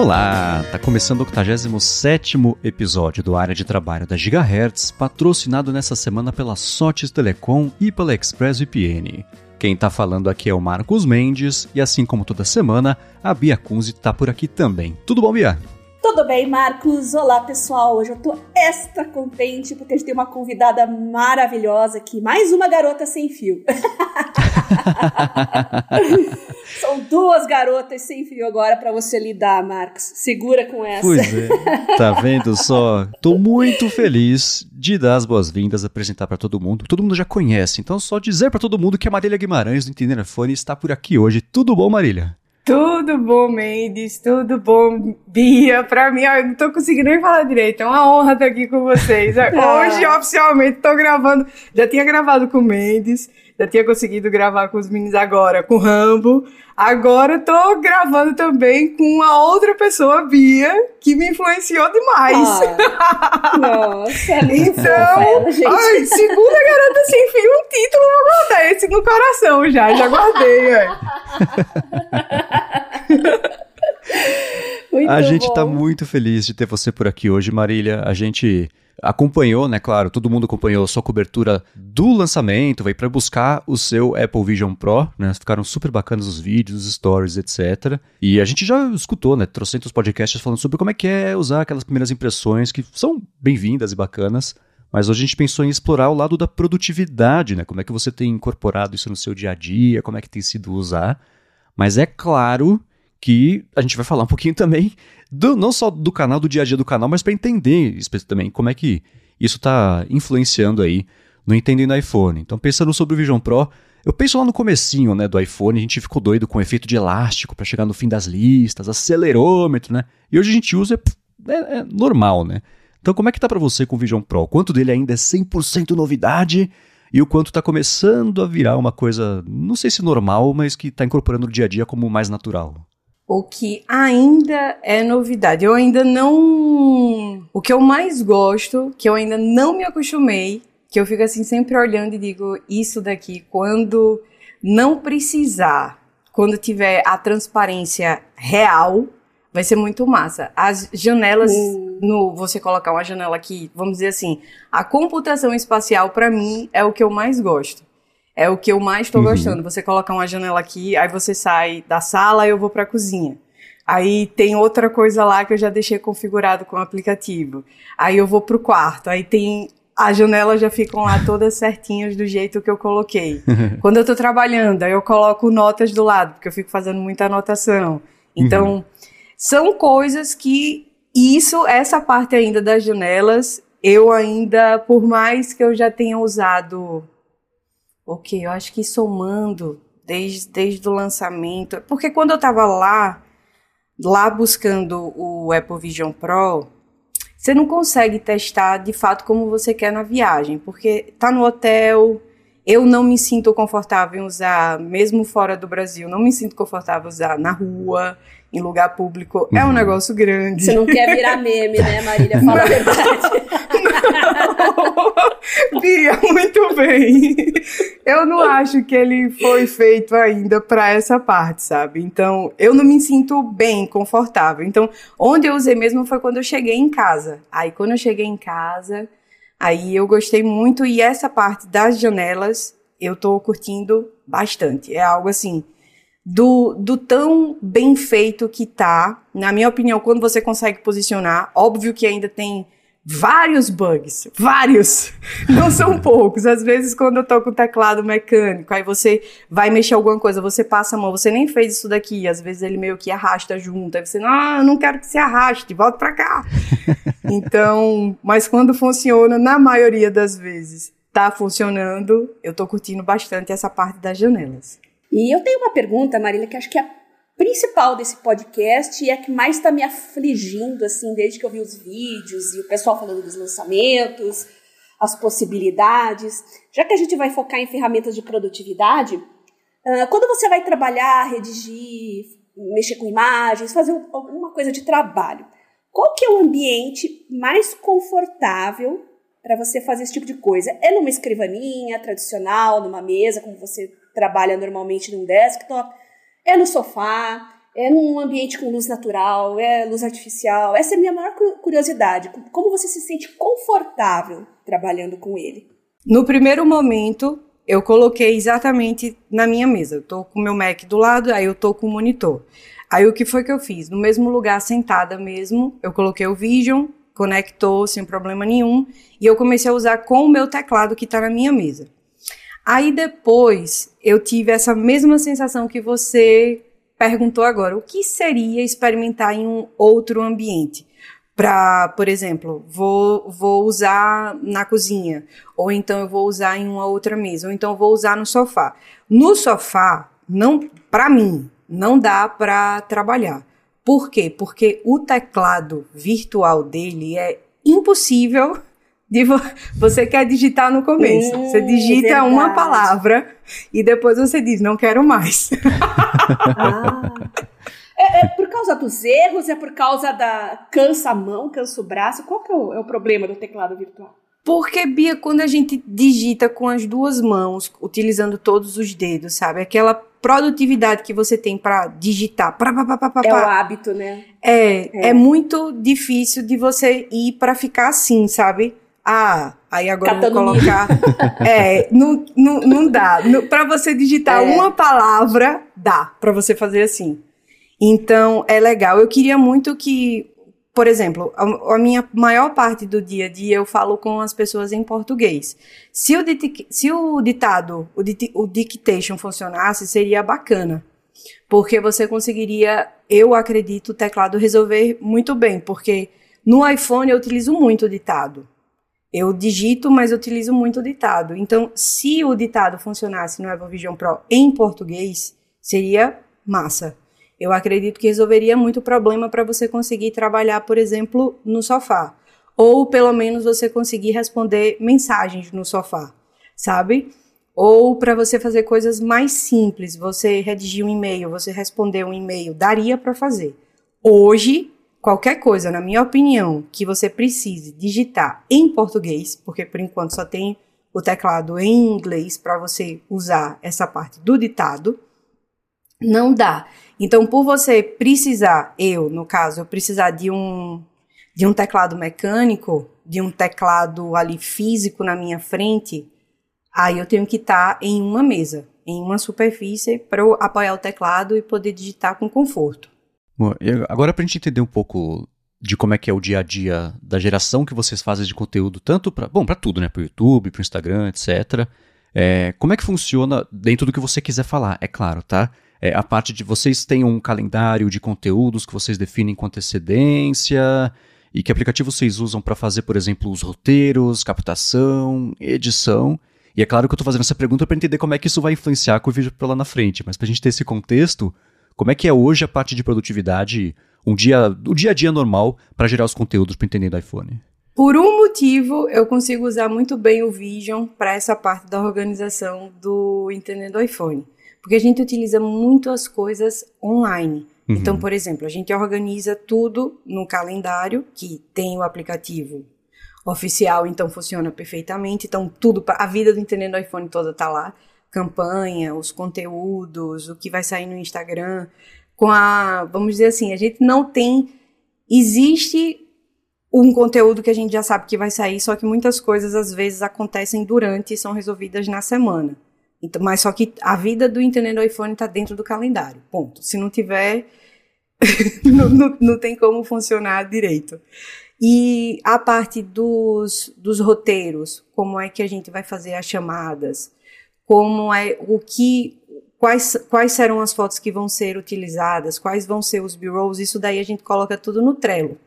Olá, tá começando o 87 episódio do Área de Trabalho da Gigahertz, patrocinado nessa semana pela Sotes Telecom e pela ExpressVPN. Quem tá falando aqui é o Marcos Mendes e assim como toda semana, a Bia Kunze tá por aqui também. Tudo bom, Bia? Tudo bem, Marcos? Olá, pessoal. Hoje eu tô extra contente porque a gente tem uma convidada maravilhosa aqui, mais uma garota sem fio. São duas garotas sem fio agora para você lidar, Marcos. Segura com essa. Pois é. Tá vendo só? Tô muito feliz de dar as boas-vindas, apresentar para todo mundo. Todo mundo já conhece, então só dizer para todo mundo que a Marília Guimarães do Entender Fone está por aqui hoje. Tudo bom, Marília? Tudo bom, Mendes, tudo bom, Bia. Pra mim, eu não tô conseguindo nem falar direito. É uma honra estar aqui com vocês. Hoje, oficialmente, tô gravando. Já tinha gravado com o Mendes, já tinha conseguido gravar com os meninos agora, com o Rambo. Agora tô gravando também com a outra pessoa, Bia, que me influenciou demais. Ah, nossa, é muito então, ela, gente. ai, segunda garota sem fio, um título, vou guardar esse no coração já, já guardei. Muito a gente bom. tá muito feliz de ter você por aqui hoje, Marília. A gente acompanhou, né, claro, todo mundo acompanhou a sua cobertura do lançamento, veio para buscar o seu Apple Vision Pro, né? Ficaram super bacanas os vídeos, os stories, etc. E a gente já escutou, né, trocentos podcasts falando sobre como é que é usar aquelas primeiras impressões que são bem-vindas e bacanas. Mas hoje a gente pensou em explorar o lado da produtividade, né? Como é que você tem incorporado isso no seu dia a dia, como é que tem sido usar. Mas é claro que a gente vai falar um pouquinho também, do, não só do canal, do dia a dia do canal, mas para entender também como é que isso está influenciando aí no Entendendo iPhone. Então, pensando sobre o Vision Pro, eu penso lá no comecinho né, do iPhone, a gente ficou doido com o efeito de elástico para chegar no fim das listas, acelerômetro, né? E hoje a gente usa, é, é- é normal, né? Então, como é que tá para você com o Vision Pro? Quanto dele ainda é 100% novidade e o quanto tá começando a virar uma coisa, não sei se normal, mas que tá incorporando no dia a dia como mais natural? O que ainda é novidade. Eu ainda não. O que eu mais gosto, que eu ainda não me acostumei, que eu fico assim sempre olhando e digo: isso daqui, quando não precisar, quando tiver a transparência real, vai ser muito massa. As janelas, no você colocar uma janela aqui, vamos dizer assim, a computação espacial, para mim, é o que eu mais gosto. É o que eu mais estou Uhum. gostando. Você coloca uma janela aqui, aí você sai da sala e eu vou para a cozinha. Aí tem outra coisa lá que eu já deixei configurado com o aplicativo. Aí eu vou pro quarto. Aí tem as janelas já ficam lá todas certinhas do jeito que eu coloquei. Quando eu tô trabalhando, aí eu coloco notas do lado, porque eu fico fazendo muita anotação. Então, são coisas que isso, essa parte ainda das janelas, eu ainda, por mais que eu já tenha usado Ok, eu acho que somando desde, desde o lançamento. Porque quando eu tava lá, lá buscando o Apple Vision Pro, você não consegue testar de fato como você quer na viagem. Porque tá no hotel, eu não me sinto confortável em usar, mesmo fora do Brasil, não me sinto confortável em usar na rua, em lugar público. É um Uhum. negócio grande. Você não quer virar meme, né, Marília? Fala a verdade. Bia, muito bem. Eu não acho que ele foi feito ainda para essa parte, sabe? Então, eu não me sinto bem, confortável. Então, onde eu usei mesmo foi quando eu cheguei em casa. Aí, quando eu cheguei em casa, aí eu gostei muito e essa parte das janelas eu tô curtindo bastante. É algo assim, do, do tão bem feito que tá, na minha opinião, quando você consegue posicionar, óbvio que ainda tem vários bugs, vários, não são poucos. Às vezes, quando eu tô com o teclado mecânico, aí você vai mexer alguma coisa, você passa a mão, você nem fez isso daqui, às vezes ele meio que arrasta junto, aí você, não, eu não quero que você arraste, volta pra cá. então, mas quando funciona, na maioria das vezes, tá funcionando, eu tô curtindo bastante essa parte das janelas. E eu tenho uma pergunta, Marília, que acho que é principal desse podcast e é a que mais está me afligindo, assim, desde que eu vi os vídeos e o pessoal falando dos lançamentos, as possibilidades. Já que a gente vai focar em ferramentas de produtividade, ah, quando você vai trabalhar, redigir, mexer com imagens, fazer um- alguma coisa de trabalho, qual que é o ambiente mais confortável para você fazer esse tipo de coisa? É numa escrivaninha tradicional, numa mesa, como você trabalha normalmente num desktop? É no sofá? É num ambiente com luz natural, é luz artificial? Essa é a minha maior curiosidade. Como você se sente confortável trabalhando com ele? No primeiro momento, eu coloquei exatamente na minha mesa. Eu tô com o meu Mac do lado, aí eu tô com o monitor. Aí o que foi que eu fiz? No mesmo lugar, sentada mesmo, eu coloquei o Vision, conectou sem problema nenhum, e eu comecei a usar com o meu teclado que está na minha mesa. Aí depois eu tive essa mesma sensação que você perguntou agora: o que seria experimentar em um outro ambiente? Para, por exemplo, vou, vou usar na cozinha, ou então eu vou usar em uma outra mesa, ou então vou usar no sofá. No sofá, não, para mim, não dá para trabalhar. Por quê? Porque o teclado virtual dele é impossível de vo você quer digitar no começo. Hum, você digita verdade. uma palavra e depois você diz não quero mais. ah. É, é, por causa dos erros? É por causa da cansa a mão, cansa o braço? Qual que é o, é o problema do teclado virtual? Porque, Bia, quando a gente digita com as duas mãos, utilizando todos os dedos, sabe? Aquela produtividade que você tem para digitar. Pra, pra, pra, é o hábito, né? É, é, é muito difícil de você ir para ficar assim, sabe? Ah, aí agora Catando eu vou colocar. é, não, não, não dá. Para você digitar é. uma palavra, dá para você fazer assim. Então, é legal. Eu queria muito que por exemplo, a, a, minha maior parte do dia a dia eu falo com as pessoas em português. Se o, se o ditado, o, dit, o dictation funcionasse, seria bacana. Porque você conseguiria, eu acredito, o teclado resolver muito bem. Porque no iPhone eu utilizo muito o ditado. Eu digito, mas utilizo muito o ditado. Então, se o ditado funcionasse no Apple Vision Pro em português, seria massa eu acredito que resolveria muito problema para você conseguir trabalhar, por exemplo, no sofá. Ou pelo menos você conseguir responder mensagens no sofá, sabe? Ou para você fazer coisas mais simples, você redigir um e-mail, você responder um e-mail, daria para fazer. Hoje, qualquer coisa, na minha opinião, que você precise digitar em português, porque por enquanto só tem o teclado em inglês para você usar essa parte do ditado, não dá. Então, por você precisar, eu, no caso, eu precisar de um, de um teclado mecânico, de um teclado ali físico na minha frente, aí eu tenho que estar tá em uma mesa, em uma superfície, para eu apoiar o teclado e poder digitar com conforto. Agora, para a gente entender um pouco de como é que é o dia a dia da geração que vocês fazem de conteúdo, tanto para, bom, para tudo, né, para o YouTube, para o Instagram, etc. É, como é que funciona dentro do que você quiser falar, é claro, tá? é, a parte de vocês têm um calendário de conteúdos que vocês definem com antecedência e que aplicativo vocês usam para fazer, por exemplo, os roteiros, captação, edição. E é claro que eu estou fazendo essa pergunta para entender como é que isso vai influenciar com o vídeo para lá na frente, mas para a gente ter esse contexto, como é que é hoje a parte de produtividade, um dia, o dia a dia normal para gerar os conteúdos para entender do iPhone? Por um motivo, eu consigo usar muito bem o Vision para essa parte da organização do Entendendo iPhone. Porque a gente utiliza muito as coisas online. Uhum. Então, por exemplo, a gente organiza tudo no calendário, que tem o aplicativo oficial, então funciona perfeitamente. Então, tudo, a vida do Entendendo iPhone toda tá lá. Campanha, os conteúdos, o que vai sair no Instagram. Com a, vamos dizer assim, a gente não tem. Existe um conteúdo que a gente já sabe que vai sair, só que muitas coisas às vezes acontecem durante e são resolvidas na semana. Então, mas só que a vida do Entendendo iPhone está dentro do calendário. Ponto. Se não tiver, não, não, não, tem como funcionar direito. E a parte dos, dos roteiros, como é que a gente vai fazer as chamadas, como é o que quais, quais serão as fotos que vão ser utilizadas, quais vão ser os b-rolls, isso daí a gente coloca tudo no Trello.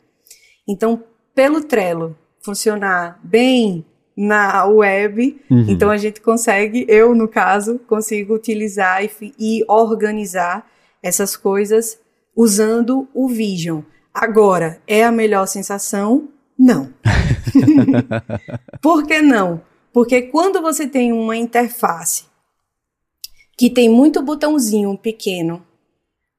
Então, pelo Trello funcionar bem na web. Uhum. Então a gente consegue, eu no caso, consigo utilizar e, e organizar essas coisas usando o Vision. Agora, é a melhor sensação? Não. Por que não? Porque quando você tem uma interface que tem muito botãozinho pequeno,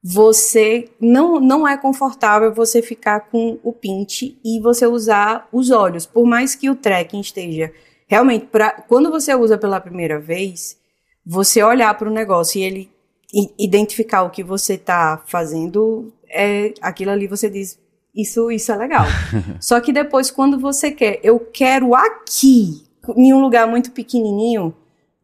você não, não é confortável você ficar com o pinte e você usar os olhos. Por mais que o tracking esteja realmente, pra, quando você usa pela primeira vez, você olhar para o negócio e ele identificar o que você está fazendo, é aquilo ali você diz, isso, isso é legal. Só que depois, quando você quer, eu quero aqui, em um lugar muito pequenininho,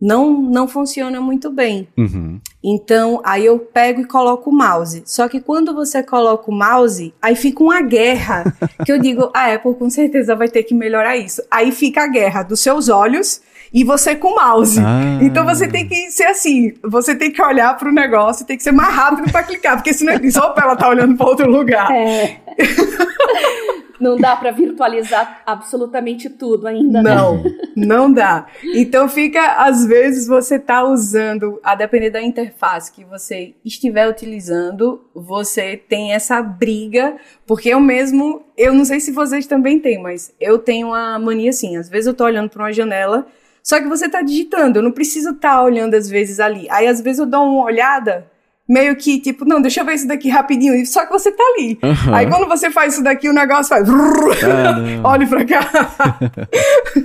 não, não funciona muito bem. Uhum. Então, aí eu pego e coloco o mouse. Só que quando você coloca o mouse, aí fica uma guerra. que eu digo, a Apple com certeza vai ter que melhorar isso. Aí fica a guerra dos seus olhos e você com o mouse. Ah. Então você tem que ser assim, você tem que olhar para o negócio, tem que ser mais rápido para clicar, porque senão ele diz, opa, ela tá olhando para outro lugar. É. não dá para virtualizar absolutamente tudo ainda. Né? Não, não dá. Então fica, às vezes você tá usando, a depender da interface que você estiver utilizando, você tem essa briga, porque eu mesmo, eu não sei se vocês também têm, mas eu tenho uma mania assim, às vezes eu tô olhando para uma janela, só que você tá digitando, eu não preciso estar tá olhando às vezes ali. Aí às vezes eu dou uma olhada meio que, tipo, não, deixa eu ver isso daqui rapidinho, só que você tá ali. Uhum. Aí quando você faz isso daqui, o negócio faz. Ah, Olhe pra cá.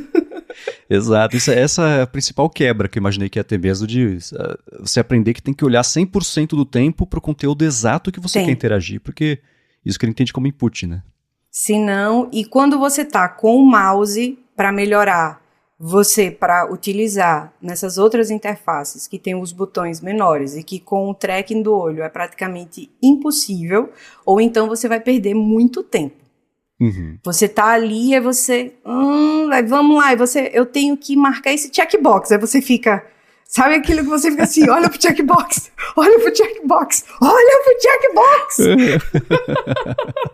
Exato, isso, essa é a principal quebra que eu imaginei que ia ter mesmo, de uh, você aprender que tem que olhar 100% do tempo pro conteúdo exato que você tem. quer interagir, porque isso que ele entende como input, né? Se não, e quando você tá com o mouse para melhorar você para utilizar nessas outras interfaces que tem os botões menores e que com o tracking do olho é praticamente impossível, ou então você vai perder muito tempo. Uhum. Você tá ali e você, hum, vamos lá, e você, eu tenho que marcar esse checkbox, aí você fica, sabe aquilo que você fica assim, olha pro checkbox, olha pro checkbox, olha pro checkbox.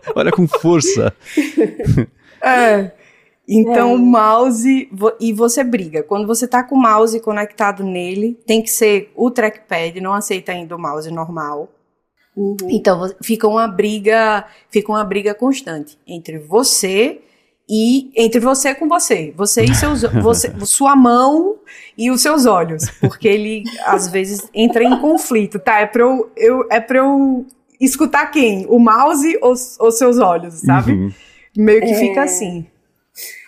olha com força. é. Então, é. o mouse. E você briga. Quando você tá com o mouse conectado nele, tem que ser o trackpad, não aceita ainda o mouse normal. Uhum. Então, fica uma briga. Fica uma briga constante entre você e entre você com você. Você e seus. você, sua mão e os seus olhos. Porque ele, às vezes, entra em conflito, tá? É pra eu. eu é pra eu escutar quem? O mouse ou os seus olhos, sabe? Uhum. Meio que é... fica assim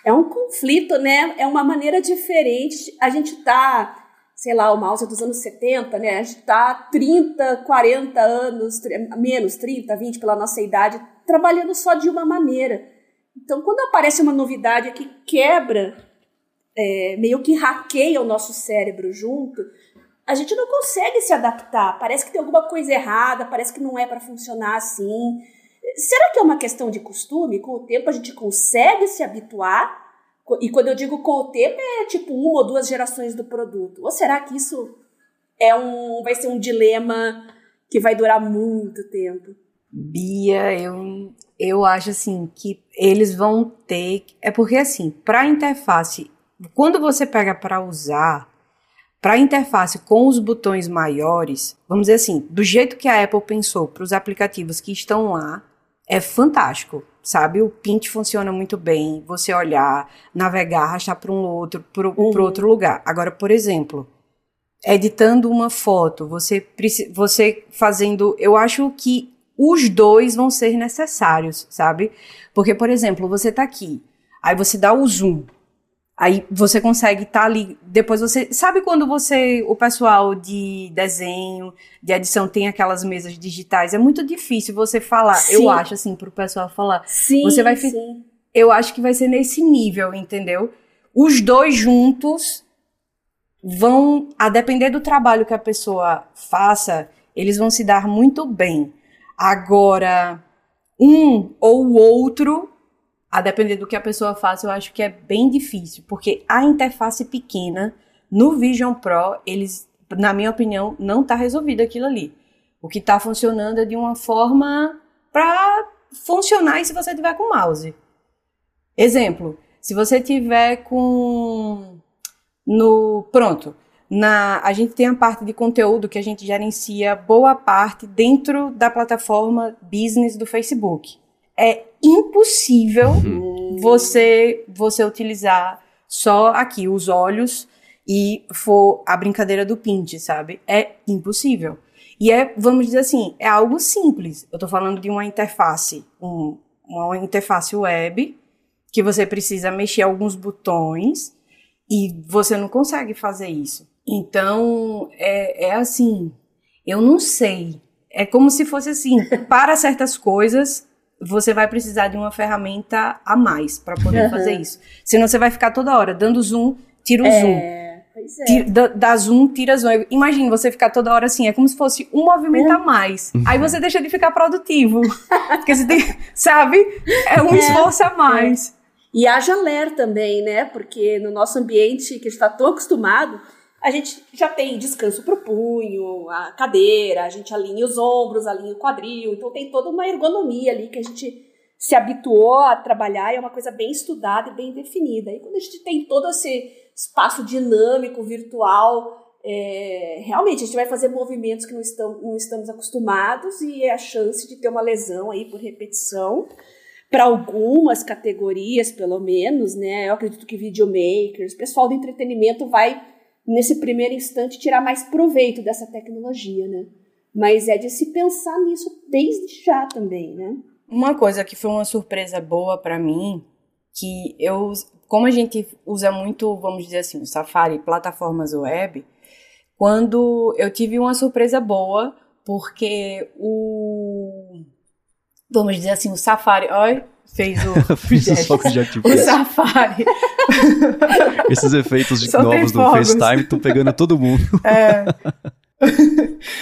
é um conflito, né? É uma maneira diferente. A gente tá, sei lá, o mouse é dos anos 70, né? A gente tá 30, 40 anos, menos 30, 20 pela nossa idade, trabalhando só de uma maneira. Então, quando aparece uma novidade que quebra, é, meio que hackeia o nosso cérebro junto, a gente não consegue se adaptar. Parece que tem alguma coisa errada, parece que não é para funcionar assim. Será que é uma questão de costume? Com o tempo a gente consegue se habituar? E quando eu digo com o tempo, é tipo uma ou duas gerações do produto. Ou será que isso é um, vai ser um dilema que vai durar muito tempo? Bia, eu, eu acho assim que eles vão ter. É porque assim, para a interface, quando você pega para usar, para a interface com os botões maiores, vamos dizer assim, do jeito que a Apple pensou para os aplicativos que estão lá, é fantástico, sabe? O Pint funciona muito bem, você olhar, navegar, arrastar para um outro, para uhum. outro lugar. Agora, por exemplo, editando uma foto, você, você fazendo, eu acho que os dois vão ser necessários, sabe? Porque, por exemplo, você está aqui, aí você dá o zoom, Aí você consegue estar tá ali. Depois você. Sabe quando você. O pessoal de desenho, de edição, tem aquelas mesas digitais? É muito difícil você falar. Sim. Eu acho, assim, pro pessoal falar. Sim. Você vai sim. Eu acho que vai ser nesse nível, entendeu? Os dois juntos vão. A depender do trabalho que a pessoa faça, eles vão se dar muito bem. Agora, um ou o outro a depender do que a pessoa faça, eu acho que é bem difícil, porque a interface pequena no Vision Pro, eles, na minha opinião, não está resolvido aquilo ali. O que está funcionando é de uma forma para funcionar se você tiver com mouse. Exemplo, se você tiver com no pronto, na a gente tem a parte de conteúdo que a gente gerencia boa parte dentro da plataforma business do Facebook é impossível uhum. você você utilizar só aqui os olhos e for a brincadeira do pinte, sabe? É impossível. E é, vamos dizer assim, é algo simples. Eu tô falando de uma interface, um, uma interface web que você precisa mexer alguns botões e você não consegue fazer isso. Então, é, é assim, Eu não sei. É como se fosse assim, para certas coisas, você vai precisar de uma ferramenta a mais para poder uhum. fazer isso. Senão você vai ficar toda hora dando zoom, tira o é, zoom. Pois é. Tira, dá, zoom, tira zoom. Imagina você ficar toda hora assim, é como se fosse um movimento a mais. Uhum. Aí você deixa de ficar produtivo. Porque você tem, sabe? É um é, esforço a mais. É. E haja ler também, né? Porque no nosso ambiente que a gente está tão acostumado, a gente já tem descanso para o punho, a cadeira, a gente alinha os ombros, alinha o quadril, então tem toda uma ergonomia ali que a gente se habituou a trabalhar e é uma coisa bem estudada e bem definida. E quando a gente tem todo esse espaço dinâmico, virtual, é, realmente a gente vai fazer movimentos que não estamos, não estamos acostumados e é a chance de ter uma lesão aí por repetição para algumas categorias, pelo menos, né? Eu acredito que videomakers, pessoal do entretenimento vai nesse primeiro instante, tirar mais proveito dessa tecnologia, né? Mas é de se pensar nisso desde já também, né? Uma coisa que foi uma surpresa boa para mim, que eu, como a gente usa muito, vamos dizer assim, o Safari, plataformas web, quando eu tive uma surpresa boa, porque o, vamos dizer assim, o Safari, olha, fez o. Fiz os fogos de artifício. O Safari. Esses efeitos de novos do FaceTime estão pegando todo mundo. É.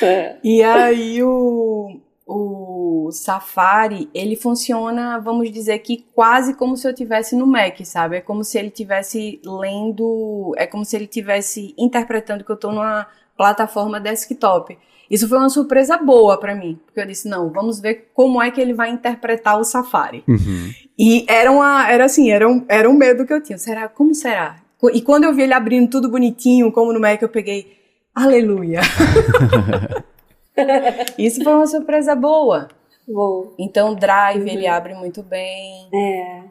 é. E aí o, o Safari, ele funciona, vamos dizer que quase como se eu tivesse no Mac, sabe? É como se ele tivesse lendo, é como se ele tivesse interpretando que eu estou numa plataforma desktop. Isso foi uma surpresa boa para mim, porque eu disse, não, vamos ver como é que ele vai interpretar o Safari. Uhum. E era uma, era assim, era um, era um medo que eu tinha. Será, como será? E quando eu vi ele abrindo tudo bonitinho, como no Mac, eu peguei, aleluia. Isso foi uma surpresa boa. Boa. Então, Drive, uhum. ele abre muito bem. É.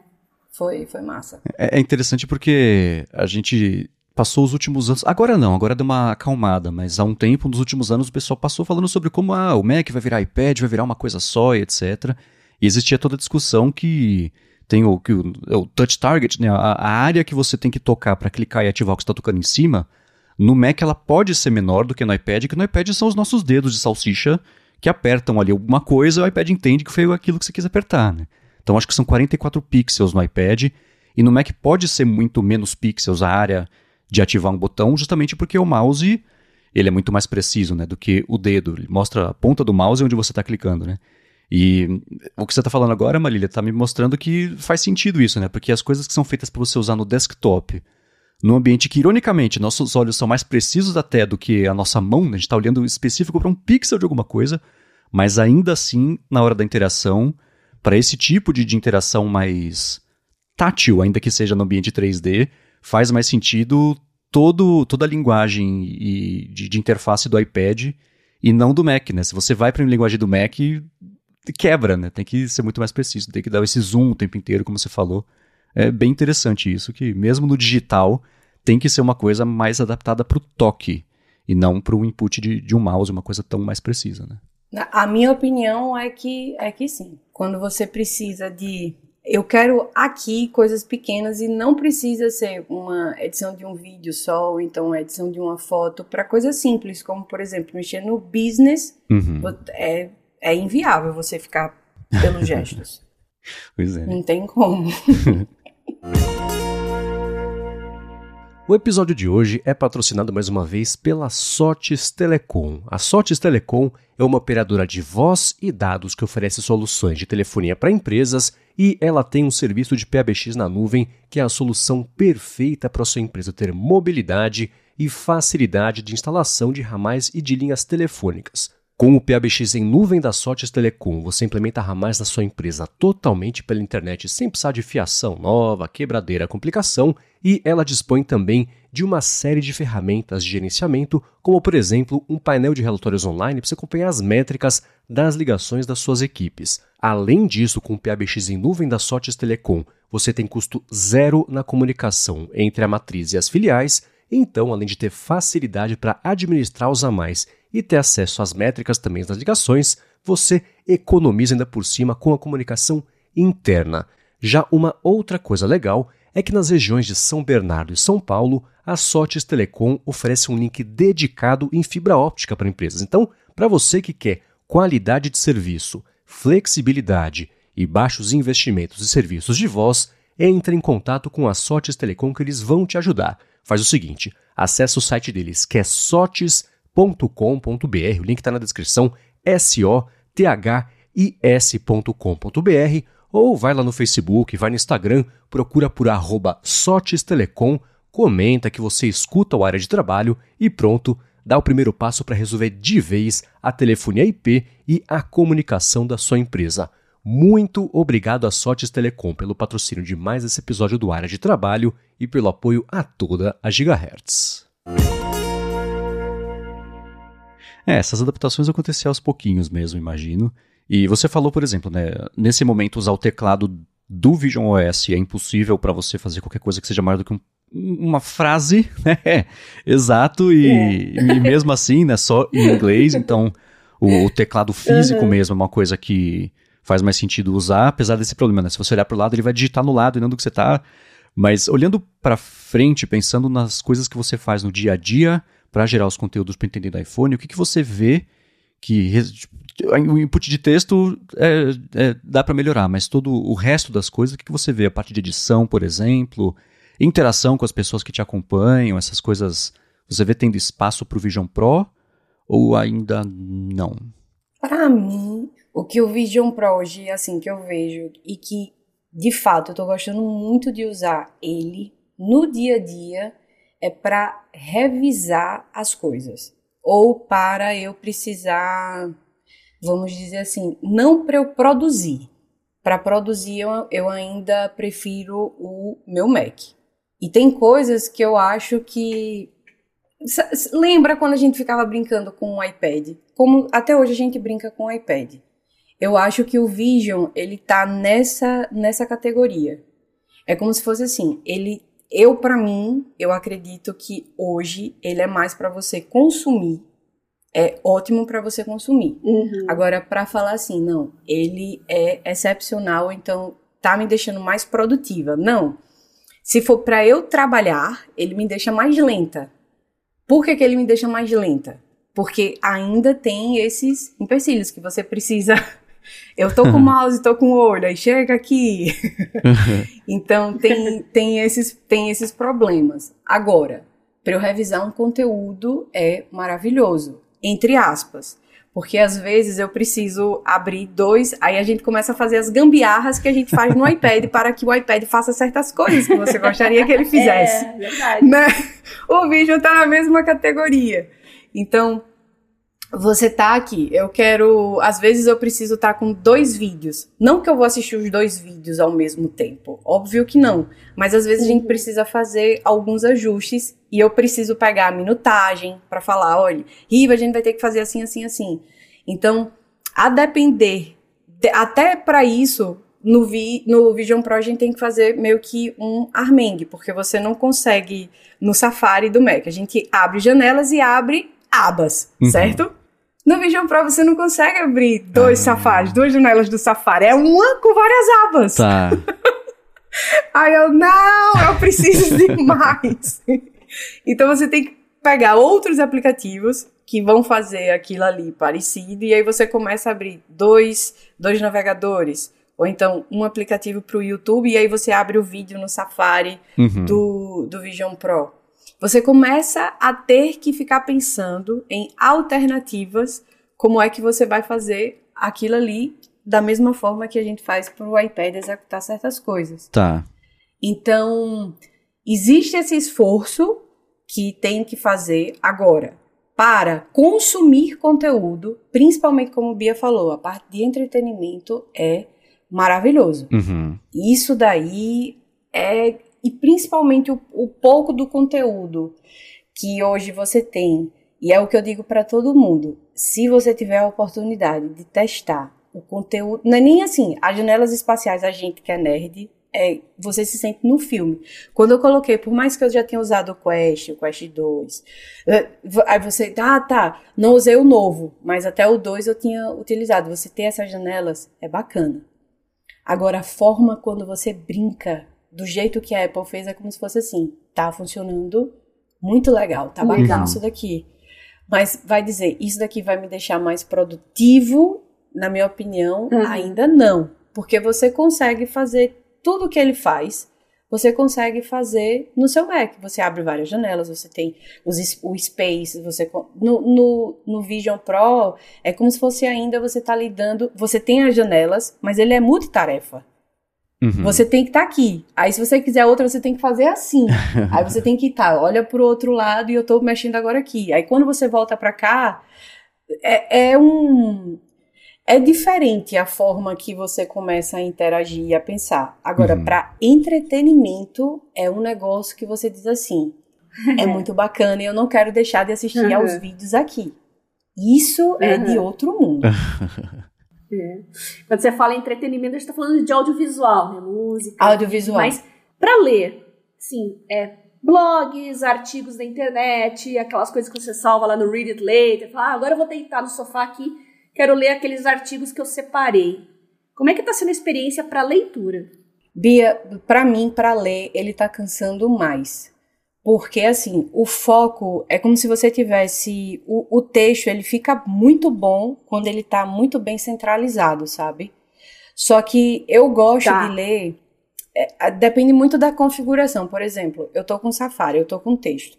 Foi, foi massa. É, é interessante porque a gente passou os últimos anos. Agora não, agora deu uma acalmada, mas há um tempo, nos últimos anos, o pessoal passou falando sobre como ah, o Mac vai virar iPad, vai virar uma coisa só, etc. E existia toda a discussão que tem o, que o, é o touch target, né? A, a, área que você tem que tocar para clicar e ativar o que está tocando em cima. No Mac ela pode ser menor do que no iPad, que no iPad são os nossos dedos de salsicha que apertam ali alguma coisa, e o iPad entende que foi aquilo que você quis apertar, né? Então acho que são 44 pixels no iPad, e no Mac pode ser muito menos pixels a área de ativar um botão, justamente porque o mouse ele é muito mais preciso né, do que o dedo. Ele mostra a ponta do mouse onde você está clicando. Né? E o que você está falando agora, Marília, está me mostrando que faz sentido isso, né? Porque as coisas que são feitas para você usar no desktop, num ambiente que, ironicamente, nossos olhos são mais precisos até do que a nossa mão, né? a gente está olhando específico para um pixel de alguma coisa, mas ainda assim, na hora da interação, para esse tipo de, de interação mais tátil, ainda que seja no ambiente 3D, faz mais sentido todo, toda a linguagem e de, de, interface do iPad e não do Mac, né? Se você vai para a linguagem do Mac, quebra, né? Tem que ser muito mais preciso, tem que dar esse zoom o tempo inteiro, como você falou. É bem interessante isso, que mesmo no digital tem que ser uma coisa mais adaptada para o toque e não para o input de, de um mouse, uma coisa tão mais precisa, né? A minha opinião é que é que sim. Quando você precisa de eu quero aqui coisas pequenas e não precisa ser uma edição de um vídeo só, ou então uma edição de uma foto, para coisas simples, como por exemplo, mexer no business, uhum. é, é inviável você ficar pelos gestos. pois é. Não tem como. O episódio de hoje é patrocinado mais uma vez pela Sotes Telecom. A Sotes Telecom é uma operadora de voz e dados que oferece soluções de telefonia para empresas e ela tem um serviço de PABX na nuvem que é a solução perfeita para sua empresa ter mobilidade e facilidade de instalação de ramais e de linhas telefônicas. Com o PABX em nuvem da Sotes Telecom, você implementa ramais na sua empresa totalmente pela internet sem precisar de fiação nova, quebradeira, complicação e ela dispõe também de uma série de ferramentas de gerenciamento, como por exemplo um painel de relatórios online para você acompanhar as métricas das ligações das suas equipes. Além disso, com o PABX em nuvem da Sotes Telecom, você tem custo zero na comunicação entre a matriz e as filiais, então além de ter facilidade para administrar os a mais e ter acesso às métricas também das ligações, você economiza ainda por cima com a comunicação interna. Já uma outra coisa legal é que nas regiões de São Bernardo e São Paulo, a Sotes Telecom oferece um link dedicado em fibra óptica para empresas. Então, para você que quer qualidade de serviço, flexibilidade e baixos investimentos e serviços de voz, entre em contato com a Sotes Telecom que eles vão te ajudar. Faz o seguinte, acesse o site deles que é sotes.com.br, o link está na descrição, S-O-T-H-I-S.com.br ou vai lá no Facebook, vai no Instagram, procura por arroba Telecom, comenta que você escuta o área de trabalho e pronto, dá o primeiro passo para resolver de vez a telefonia IP e a comunicação da sua empresa. Muito obrigado a Sotes Telecom pelo patrocínio de mais esse episódio do Área de Trabalho e pelo apoio a toda a Gigahertz. É, essas adaptações aconteciam aos pouquinhos mesmo, imagino. E você falou, por exemplo, né, nesse momento usar o teclado do Vision OS é impossível para você fazer qualquer coisa que seja maior do que um, uma frase, né? Exato, e, é. e, mesmo assim, né, só em inglês, então o, o teclado físico uhum. mesmo é uma coisa que faz mais sentido usar, apesar desse problema, né? Se você olhar para o lado, ele vai digitar no lado e não do que você está. Mas olhando para frente, pensando nas coisas que você faz no dia a dia para gerar os conteúdos para entender do iPhone, o que, que você vê que o input de texto é, é, dá para melhorar, mas todo o resto das coisas, o que, que você vê? A parte de edição, por exemplo, interação com as pessoas que te acompanham, essas coisas, você vê tendo espaço para o Vision Pro ou ainda não? Para mim, o que o Vision Pro hoje, assim, que eu vejo e que, de fato, eu tô gostando muito de usar ele no dia a dia é para revisar as coisas ou para eu precisar vamos dizer assim, não para eu produzir. Para produzir, eu, eu ainda prefiro o meu Mac. E tem coisas que eu acho que. Lembra quando a gente ficava brincando com o iPad? Como até hoje a gente brinca com o iPad. Eu acho que o Vision, ele tá nessa, nessa categoria. É como se fosse assim, ele eu para mim, eu acredito que hoje ele é mais para você consumir é ótimo para você consumir. Uhum. Agora, para falar assim, não, ele é excepcional, então tá me deixando mais produtiva. Não. Se for para eu trabalhar, ele me deixa mais lenta. Por que, que ele me deixa mais lenta? Porque ainda tem esses empecilhos que você precisa. Eu tô com o mouse, tô com o olho, aí chega aqui. então tem, tem, esses, tem esses problemas. Agora, para eu revisar um conteúdo é maravilhoso entre aspas. Porque às vezes eu preciso abrir dois, aí a gente começa a fazer as gambiarras que a gente faz no iPad para que o iPad faça certas coisas que você gostaria que ele fizesse. É, verdade. Né? O vídeo está na mesma categoria. Então, você tá aqui, eu quero. Às vezes eu preciso estar tá com dois vídeos. Não que eu vou assistir os dois vídeos ao mesmo tempo. Óbvio que não. Mas às vezes a gente uhum. precisa fazer alguns ajustes e eu preciso pegar a minutagem para falar: olha, Riva, a gente vai ter que fazer assim, assim, assim. Então, a depender, de, até para isso, no, vi, no Vision Pro a gente tem que fazer meio que um armengue, porque você não consegue no Safari do Mac. A gente abre janelas e abre abas, uhum. certo? No Vision Pro você não consegue abrir dois ah. safaris, duas janelas do Safari. É uma com várias abas. Tá. Aí eu, não, eu preciso de mais. então você tem que pegar outros aplicativos que vão fazer aquilo ali parecido e aí você começa a abrir dois, dois navegadores ou então um aplicativo para o YouTube e aí você abre o vídeo no Safari uhum. do, do Vision Pro. Você começa a ter que ficar pensando em alternativas, como é que você vai fazer aquilo ali da mesma forma que a gente faz para o iPad executar certas coisas. Tá. Então, existe esse esforço que tem que fazer agora para consumir conteúdo, principalmente como o Bia falou, a parte de entretenimento é maravilhoso. Uhum. Isso daí é e principalmente o, o pouco do conteúdo que hoje você tem. E é o que eu digo para todo mundo. Se você tiver a oportunidade de testar o conteúdo, não é nem assim, as janelas espaciais, a gente que é nerd, é, você se sente no filme. Quando eu coloquei, por mais que eu já tenha usado o Quest, o Quest 2, é, aí você, ah, tá, não usei o novo, mas até o 2 eu tinha utilizado. Você ter essas janelas é bacana. Agora, a forma quando você brinca do jeito que a Apple fez, é como se fosse assim: tá funcionando muito legal, tá bacana Legal. isso daqui. Mas vai dizer, isso daqui vai me deixar mais produtivo? Na minha opinião, Uhum. ainda não. Porque você consegue fazer tudo o que ele faz, você consegue fazer no seu Mac. Você abre várias janelas, você tem os, o Space, você no, no, no Vision Pro é como se fosse ainda você tá lidando, você tem as janelas, mas ele é multitarefa. Uhum. Você tem que estar aqui. Aí, se você quiser outra, você tem que fazer assim. Aí você tem que estar, olha pro outro lado e eu tô mexendo agora aqui. Aí quando você volta pra cá, é, é um. É diferente a forma que você começa a interagir e a pensar. Agora, Uhum. pra entretenimento, é um negócio que você diz assim: é muito bacana e eu não quero deixar de assistir Uhum. aos vídeos aqui. Isso é de Uhum. outro mundo. É. Quando você fala em entretenimento, a gente tá falando de audiovisual, né? Música. Audiovisual. Mas para ler, sim, é blogs, artigos da internet, aquelas coisas que você salva lá no Read It Later. Fala, ah, agora eu vou deitar no sofá aqui, quero ler aqueles artigos que eu separei. Como é que tá sendo a experiência para leitura? Bia, pra mim, pra ler, ele tá cansando mais. Porque, assim, o foco é como se você tivesse. O, o texto, ele fica muito bom quando ele tá muito bem centralizado, sabe? Só que eu gosto Tá. de ler. é, depende muito da configuração. Por exemplo, eu tô com Safari, eu tô com texto.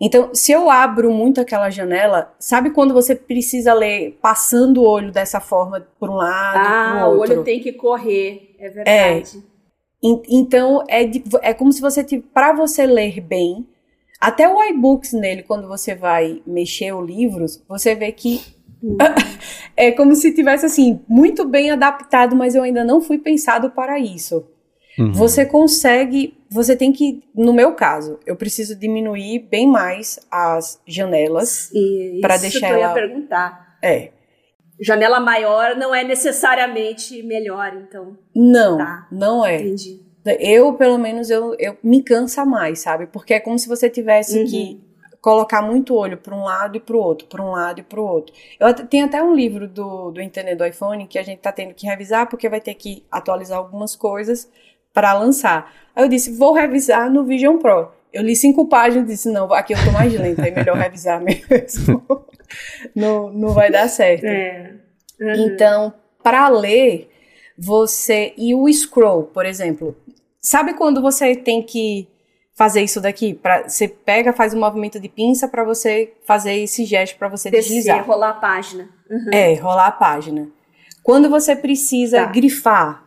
Então, se eu abro muito aquela janela, sabe quando você precisa ler passando o olho dessa forma por um lado, Ah, pro o outro? olho tem que correr, é verdade. En- Então, é, de- é como se você, para você ler bem, até o iBooks nele, quando você vai mexer os livros, você vê que é como se tivesse assim, muito bem adaptado, mas eu ainda não fui pensado para isso. Uhum. Você consegue, você tem que, no meu caso, eu preciso diminuir bem mais as janelas. Isso deixar que eu ia ela- perguntar. É. Janela maior não é necessariamente melhor, então. Não, Tá. não é. Entendi. Eu, pelo menos, eu, eu me cansa mais, sabe? Porque é como se você tivesse Uhum. que colocar muito olho para um lado e para o outro, para um lado e para o outro. Eu tem até um livro do, do internet do iPhone que a gente tá tendo que revisar porque vai ter que atualizar algumas coisas para lançar. Aí eu disse, vou revisar no Vision Pro. Eu li cinco páginas e disse, não, aqui eu tô mais lenta, é melhor revisar mesmo. não, não vai dar certo. É. Uhum. Então, para ler, você. E o scroll, por exemplo. Sabe quando você tem que fazer isso daqui? Pra, você pega, faz um movimento de pinça para você fazer esse gesto para você Descer, deslizar. rolar a página. Uhum. É, rolar a página. Quando você precisa Tá. grifar,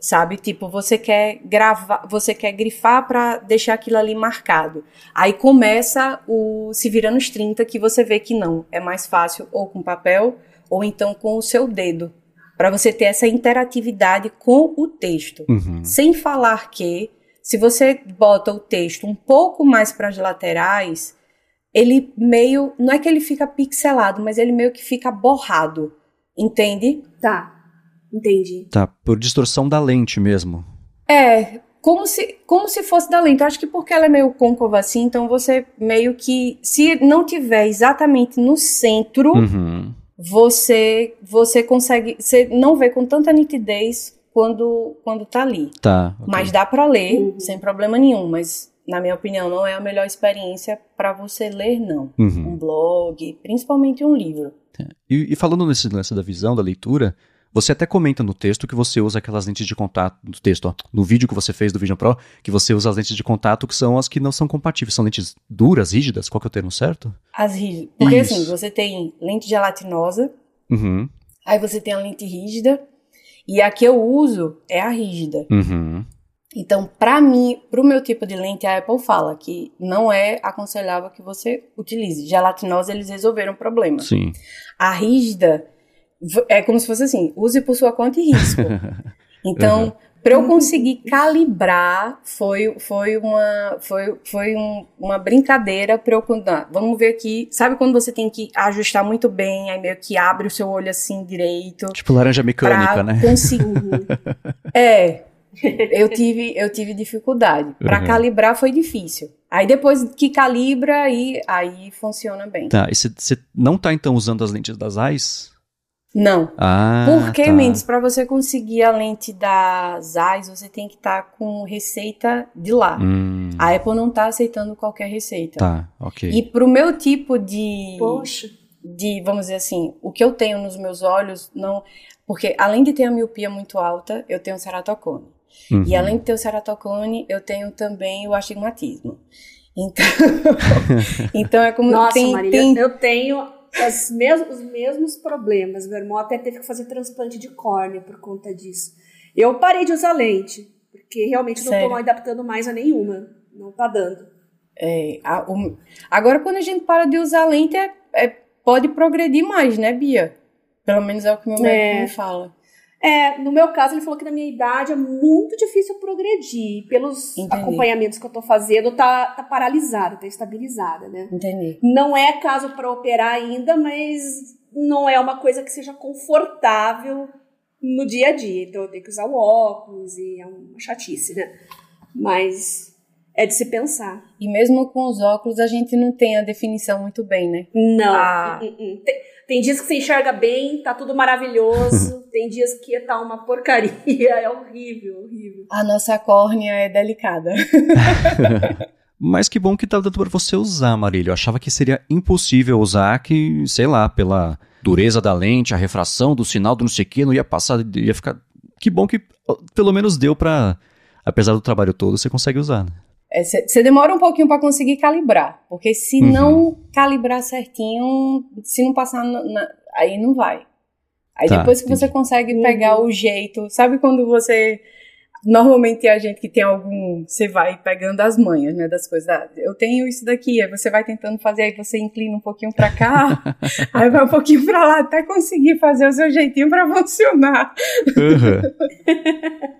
sabe? Tipo, você quer gravar, você quer grifar para deixar aquilo ali marcado. Aí começa o se vira nos 30 que você vê que não, é mais fácil ou com papel ou então com o seu dedo, para você ter essa interatividade com o texto. Uhum. Sem falar que, se você bota o texto um pouco mais para as laterais, ele meio. Não é que ele fica pixelado, mas ele meio que fica borrado. Entende? Tá. Entendi. Tá, por distorção da lente mesmo. É. Como se, como se fosse da lente. Eu acho que porque ela é meio côncava assim, então você meio que. Se não tiver exatamente no centro, Uhum. você você consegue. Você não vê com tanta nitidez quando, quando tá ali. Tá. ok. Mas dá pra ler Uhum. sem problema nenhum, mas na minha opinião não é a melhor experiência pra você ler não. Uhum. Um blog, principalmente um livro. E, e falando nesse lance da visão, da leitura, você até comenta no texto que você usa aquelas lentes de contato, no texto, ó, no vídeo que você fez do Vision Pro, que você usa as lentes de contato que são as que não são compatíveis. São lentes duras, rígidas? Qual que é o termo certo? As rígidas. Porque Isso. assim, você tem lente gelatinosa, Uhum. aí você tem a lente rígida, e a que eu uso é a rígida. Uhum. Então, pra mim, pro meu tipo de lente, a Apple fala que não é aconselhável que você utilize. Gelatinosa, eles resolveram o problema. Sim. A rígida é como se fosse assim, use por sua conta e risco. Então, para eu conseguir calibrar, foi, foi uma, foi, foi um- uma brincadeira para eu contar. Vamos ver aqui. Sabe quando você tem que ajustar muito bem, aí meio que abre o seu olho assim direito? tipo laranja mecânica, né? conseguir. é. Eu tive, eu tive dificuldade. Para Uhum. calibrar foi difícil. Aí depois que calibra, aí, aí funciona bem. Tá, e você não tá então usando as lentes das AIS? Não. Ah, Porque, tá. Mendes, para você conseguir a lente da Zeiss, você tem que estar com receita de lá. Hum, A Apple não tá aceitando qualquer receita. tá, ok. E pro meu tipo de, Poxa. de, vamos dizer assim, o que eu tenho nos meus olhos, não. Porque além de ter a miopia muito alta, eu tenho ceratocone. Uhum. E além de ter o ceratocone, eu tenho também o astigmatismo. Então, então é como Nossa, tem, Marília, tem eu tenho as os mesmos problemas. Meu irmão até teve que fazer transplante de córnea por conta disso. Eu parei de usar lente, porque realmente não tô me adaptando mais a nenhuma. Não tá dando. É, a- agora, quando a gente para de usar lente, é, é- pode progredir mais, né, Bia? Pelo menos é o que meu médico É. me fala. É, no meu caso, ele falou que na minha idade é muito difícil progredir. Pelos Entendi. acompanhamentos que eu tô fazendo, tá, tá paralisada, tá estabilizada, né? Entendi. Não é caso para operar ainda, mas não é uma coisa que seja confortável no dia a dia. Então eu tenho que usar o óculos e é uma chatice, né? Mas é de se pensar. E mesmo com os óculos, a gente não tem a definição muito bem, né? Não. Ah. Uh, uh, uh. Tem, tem dias que você enxerga bem, tá tudo maravilhoso. tem dias que tá uma porcaria. É horrível, horrível. A nossa córnea é delicada. Mas que bom que tá dando pra você usar, Marília. Eu achava que seria impossível usar, que, sei lá, pela dureza da lente, a refração do sinal do não sei o que, não ia passar, ia ficar. Que bom que pelo menos deu pra. Apesar do trabalho todo, você consegue usar, né? Você demora um pouquinho para conseguir calibrar, porque se Uhum. não calibrar certinho, se não passar, na- na- aí não vai. Aí Tá, depois que você entendi. consegue Uhum. pegar o jeito, sabe quando você normalmente a gente que tem algum, você vai pegando as manhas, né, das coisas. Ah, eu tenho isso daqui, aí você vai tentando fazer, aí você inclina um pouquinho para cá, aí vai um pouquinho para lá até conseguir fazer o seu jeitinho para funcionar.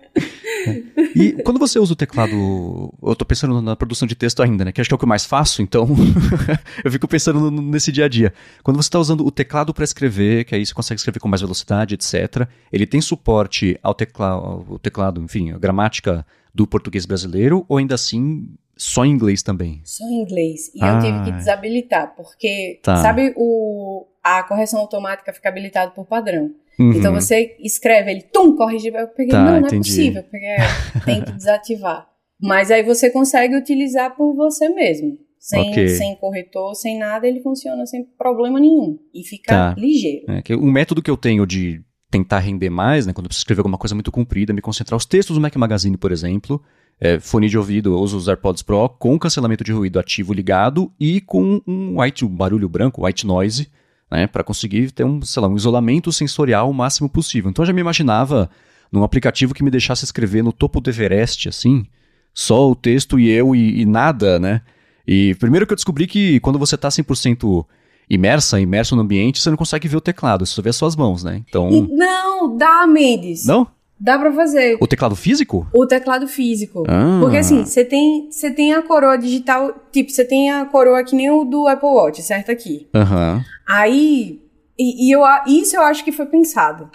E quando você usa o teclado, eu tô pensando na produção de texto ainda, né? Que acho que é o que eu mais faço, então eu fico pensando nesse dia a dia. Quando você está usando o teclado para escrever, que aí você consegue escrever com mais velocidade, etc. Ele tem suporte ao teclado, o teclado, enfim, a gramática do português brasileiro, ou ainda assim só em inglês também? Só em inglês. E Ah. eu tive que desabilitar, porque, Tá. sabe, o, a correção automática fica habilitada por padrão. Uhum. Então você escreve, ele, tum, corrige. Eu peguei, Tá, não, não entendi. é possível, porque é, tem que desativar. Mas aí você consegue utilizar por você mesmo. Sem, Ok. sem corretor, sem nada, ele funciona sem problema nenhum. E fica Tá. ligeiro. É, que um método que eu tenho de tentar render mais, né, quando eu preciso escrever alguma coisa muito comprida, me concentrar os textos do Mac Magazine, por exemplo, é, fone de ouvido, eu uso os AirPods Pro com cancelamento de ruído ativo ligado e com um white, um barulho branco, white noise, né, para conseguir ter um, sei lá, um isolamento sensorial o máximo possível. Então eu já me imaginava num aplicativo que me deixasse escrever no topo do Everest, assim, só o texto e eu e, e nada, né? E primeiro que eu descobri que quando você tá 100% imersa, imerso no ambiente, você não consegue ver o teclado, você só vê as suas mãos, né? Então, E não, dá, Mendes. não? Dá pra fazer. O teclado físico? O teclado físico. Ah. Porque assim, você tem, você tem a coroa digital, tipo, você tem a coroa que nem o do Apple Watch, certo? Aqui. Aham. Aí, e, e eu, isso eu acho que foi pensado.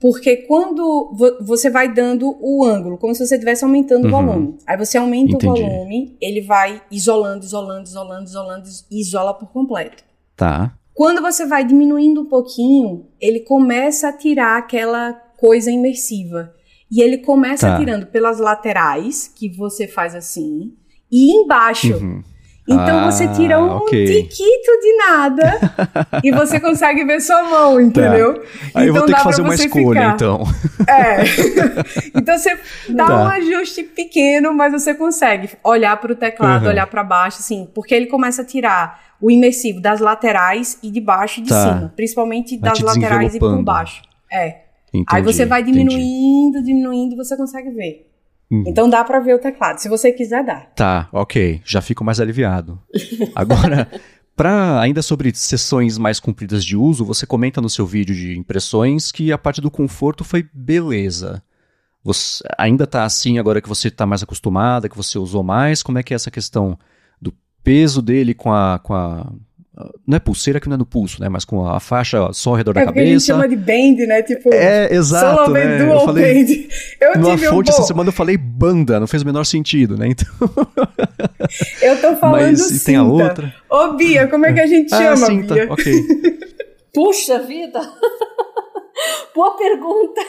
Porque quando vo- você vai dando o ângulo, como se você estivesse aumentando Uhum. o volume. Aí você aumenta Entendi. o volume, ele vai isolando, isolando, isolando, isolando, e isola por completo. Tá. Quando você vai diminuindo um pouquinho, ele começa a tirar aquela coisa imersiva. E ele começa Tá. tirando pelas laterais, que você faz assim, e embaixo. Uhum. Então Ah, você tira um ok. tiquito de nada e você consegue ver sua mão, entendeu? Aí eu vou Então ter que fazer uma escolha, ficar. então. É. então você dá Tá. um ajuste pequeno, mas você consegue olhar para o teclado, Uhum. olhar para baixo, assim, porque ele começa a tirar o imersivo das laterais e de baixo e de Tá. cima, principalmente Vai das te laterais e por baixo. É. Entendi, Aí você vai entendi. diminuindo, diminuindo e você consegue ver. Uhum. Então dá para ver o teclado, se você quiser dar. Tá, ok. Já fico mais aliviado. Agora, pra, ainda sobre sessões mais compridas de uso, você comenta no seu vídeo de impressões que a parte do conforto foi beleza. Você ainda tá assim agora que você tá mais acostumada, que você usou mais? Como é que é essa questão do peso dele com a. Com a não é pulseira que não é no pulso, né? Mas com a faixa só ao redor da é porque a gente cabeça. chama de band, né? Tipo, É, exato, solo né? dual Eu falei, band. Eu numa tive um fonte essa bom. semana eu falei banda, não fez o menor sentido, né? Então, Eu tô falando mas cinta. e tem a outra. Ô, Bia, como é que a gente Ah, chama, tá, Bia? ok. Puxa vida! Boa pergunta.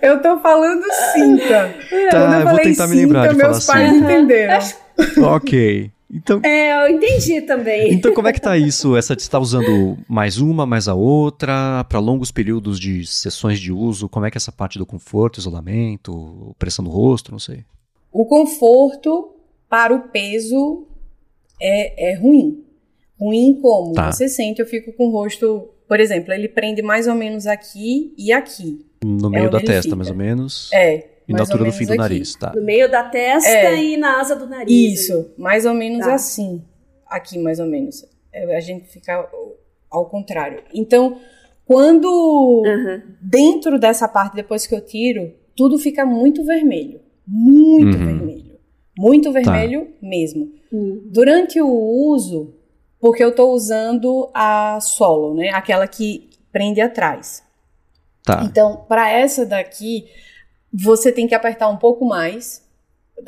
Eu tô falando cinta. Tá, eu, eu vou tentar cinta, me lembrar de meus falar pais cinta. entenderam. ok. Então, é, eu entendi também. Então, como é que tá isso? Essa você está usando mais uma, mais a outra, para longos períodos de sessões de uso? Como é que é essa parte do conforto, isolamento, pressão no rosto, não sei? O conforto para o peso é, é ruim. Ruim como? Tá. Você sente, eu fico com o rosto, por exemplo, ele prende mais ou menos aqui e aqui. No meio é da testa, fica. mais ou menos. É. E na altura do fim do aqui. nariz, tá? No meio da testa é. e na asa do nariz. Isso, mais ou menos tá. assim. Aqui, mais ou menos. É, a gente fica ao contrário. Então, quando uhum. dentro dessa parte, depois que eu tiro, tudo fica muito vermelho. Muito uhum. vermelho. Muito tá. vermelho tá. mesmo. Uhum. Durante o uso, porque eu estou usando a solo, né? Aquela que prende atrás. Tá. Então, para essa daqui, você tem que apertar um pouco mais.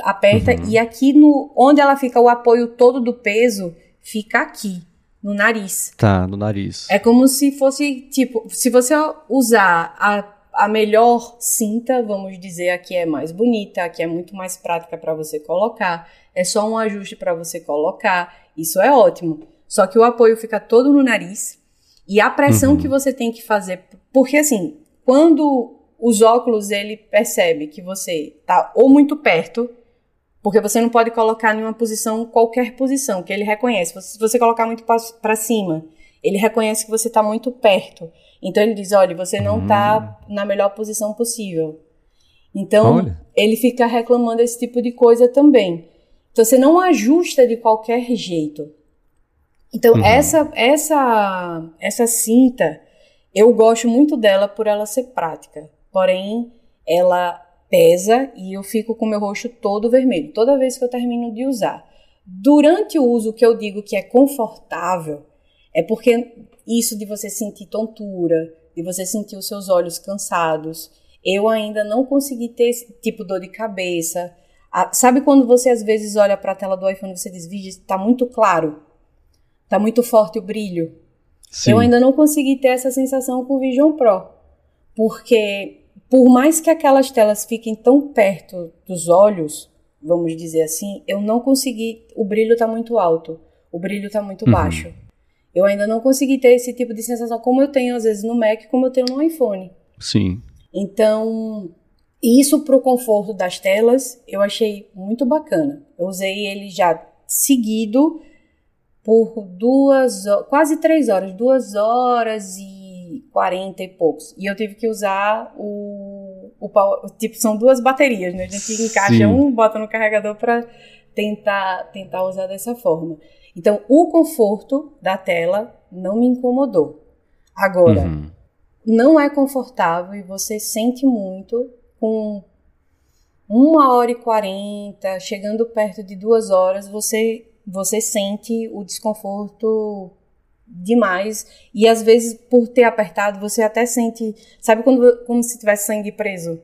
Aperta uhum. e aqui no onde ela fica o apoio todo do peso fica aqui no nariz. Tá, no nariz. É como se fosse tipo, se você usar a, a melhor cinta, vamos dizer, aqui é mais bonita, aqui é muito mais prática para você colocar, é só um ajuste para você colocar, isso é ótimo. Só que o apoio fica todo no nariz e a pressão uhum. que você tem que fazer, porque assim, quando os óculos ele percebe que você tá ou muito perto, porque você não pode colocar em uma posição, qualquer posição, que ele reconhece. Se você colocar muito para cima, ele reconhece que você está muito perto. Então ele diz: olha, você não está hum. na melhor posição possível. Então olha. ele fica reclamando esse tipo de coisa também. Então você não ajusta de qualquer jeito. Então uhum. essa essa essa cinta eu gosto muito dela por ela ser prática porém ela pesa e eu fico com meu rosto todo vermelho toda vez que eu termino de usar. Durante o uso, que eu digo que é confortável, é porque isso de você sentir tontura, de você sentir os seus olhos cansados, eu ainda não consegui ter esse tipo dor de cabeça. sabe quando você às vezes olha para a tela do iPhone e você diz, vídeo, está muito claro, está muito forte o brilho. Sim. Eu ainda não consegui ter essa sensação com o Vision Pro, porque por mais que aquelas telas fiquem tão perto dos olhos, vamos dizer assim, eu não consegui. O brilho está muito alto, o brilho está muito uhum. baixo. Eu ainda não consegui ter esse tipo de sensação como eu tenho às vezes no Mac, como eu tenho no iPhone. Sim. Então, isso para o conforto das telas, eu achei muito bacana. Eu usei ele já seguido por duas, quase três horas, duas horas e 40 e poucos. E eu tive que usar o, o tipo, são duas baterias, né? A gente encaixa Sim. um, bota no carregador para tentar, tentar usar dessa forma. Então, o conforto da tela não me incomodou. Agora, uhum. não é confortável e você sente muito com uma hora e quarenta, chegando perto de duas horas, você, você sente o desconforto demais. E às vezes, por ter apertado, você até sente. Sabe quando como se tivesse sangue preso?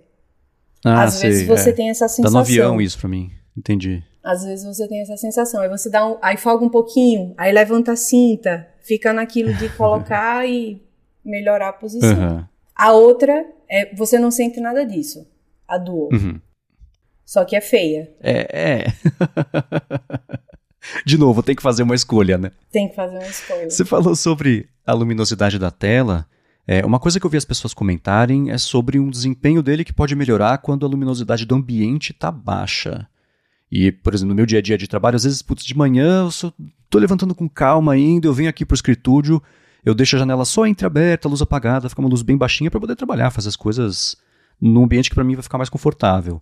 Ah, às sei, vezes você é. tem essa sensação. Dá no avião isso pra mim. Entendi. Às vezes você tem essa sensação. Aí você dá um. Aí folga um pouquinho, aí levanta a cinta, fica naquilo de colocar e melhorar a posição. Uhum. A outra é você não sente nada disso. A Duo. Uhum. Só que é feia. É, é. De novo, tem que fazer uma escolha, né? Tem que fazer uma escolha. Você falou sobre a luminosidade da tela. É, uma coisa que eu vi as pessoas comentarem é sobre um desempenho dele que pode melhorar quando a luminosidade do ambiente está baixa. E, por exemplo, no meu dia a dia de trabalho, às vezes, putz, de manhã eu só tô levantando com calma ainda, eu venho aqui pro escritório, eu deixo a janela só entreaberta, a luz apagada, fica uma luz bem baixinha para poder trabalhar, fazer as coisas num ambiente que para mim vai ficar mais confortável.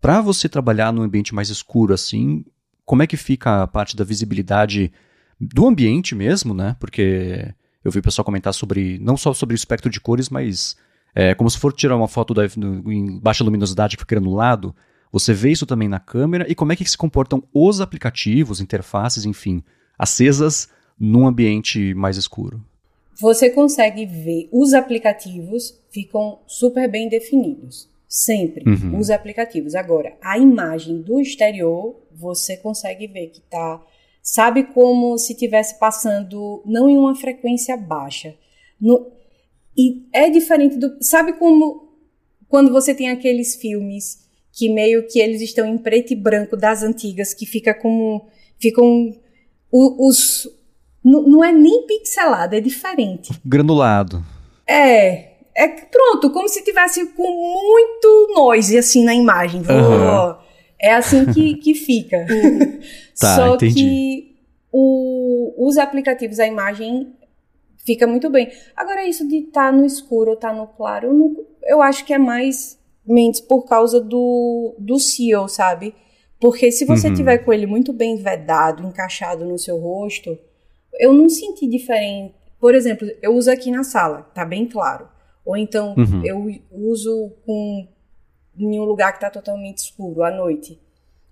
Para você trabalhar num ambiente mais escuro assim, como é que fica a parte da visibilidade do ambiente mesmo, né? Porque eu vi o pessoal comentar sobre, não só sobre o espectro de cores, mas é, como se for tirar uma foto da, no, em baixa luminosidade que fica lado, você vê isso também na câmera e como é que se comportam os aplicativos, interfaces, enfim, acesas num ambiente mais escuro. Você consegue ver os aplicativos ficam super bem definidos. Sempre uhum. os aplicativos. Agora, a imagem do exterior, você consegue ver que tá. Sabe como se estivesse passando não em uma frequência baixa. No, E é diferente do. Sabe como quando você tem aqueles filmes que meio que eles estão em preto e branco das antigas, que fica como. Ficam. Os. Não é nem pixelado, é diferente. Granulado. É. É pronto, como se tivesse com muito noise assim na imagem. Uhum. É assim que, que fica. tá, Só entendi. que o, os aplicativos, a imagem fica muito bem. Agora, isso de estar tá no escuro ou estar tá no claro, eu, não, eu acho que é mais menos por causa do, do SEO, sabe? Porque se você uhum. tiver com ele muito bem vedado, encaixado no seu rosto, eu não senti diferente. Por exemplo, eu uso aqui na sala, tá bem claro. Ou então uhum. eu uso com, em um lugar que está totalmente escuro, à noite.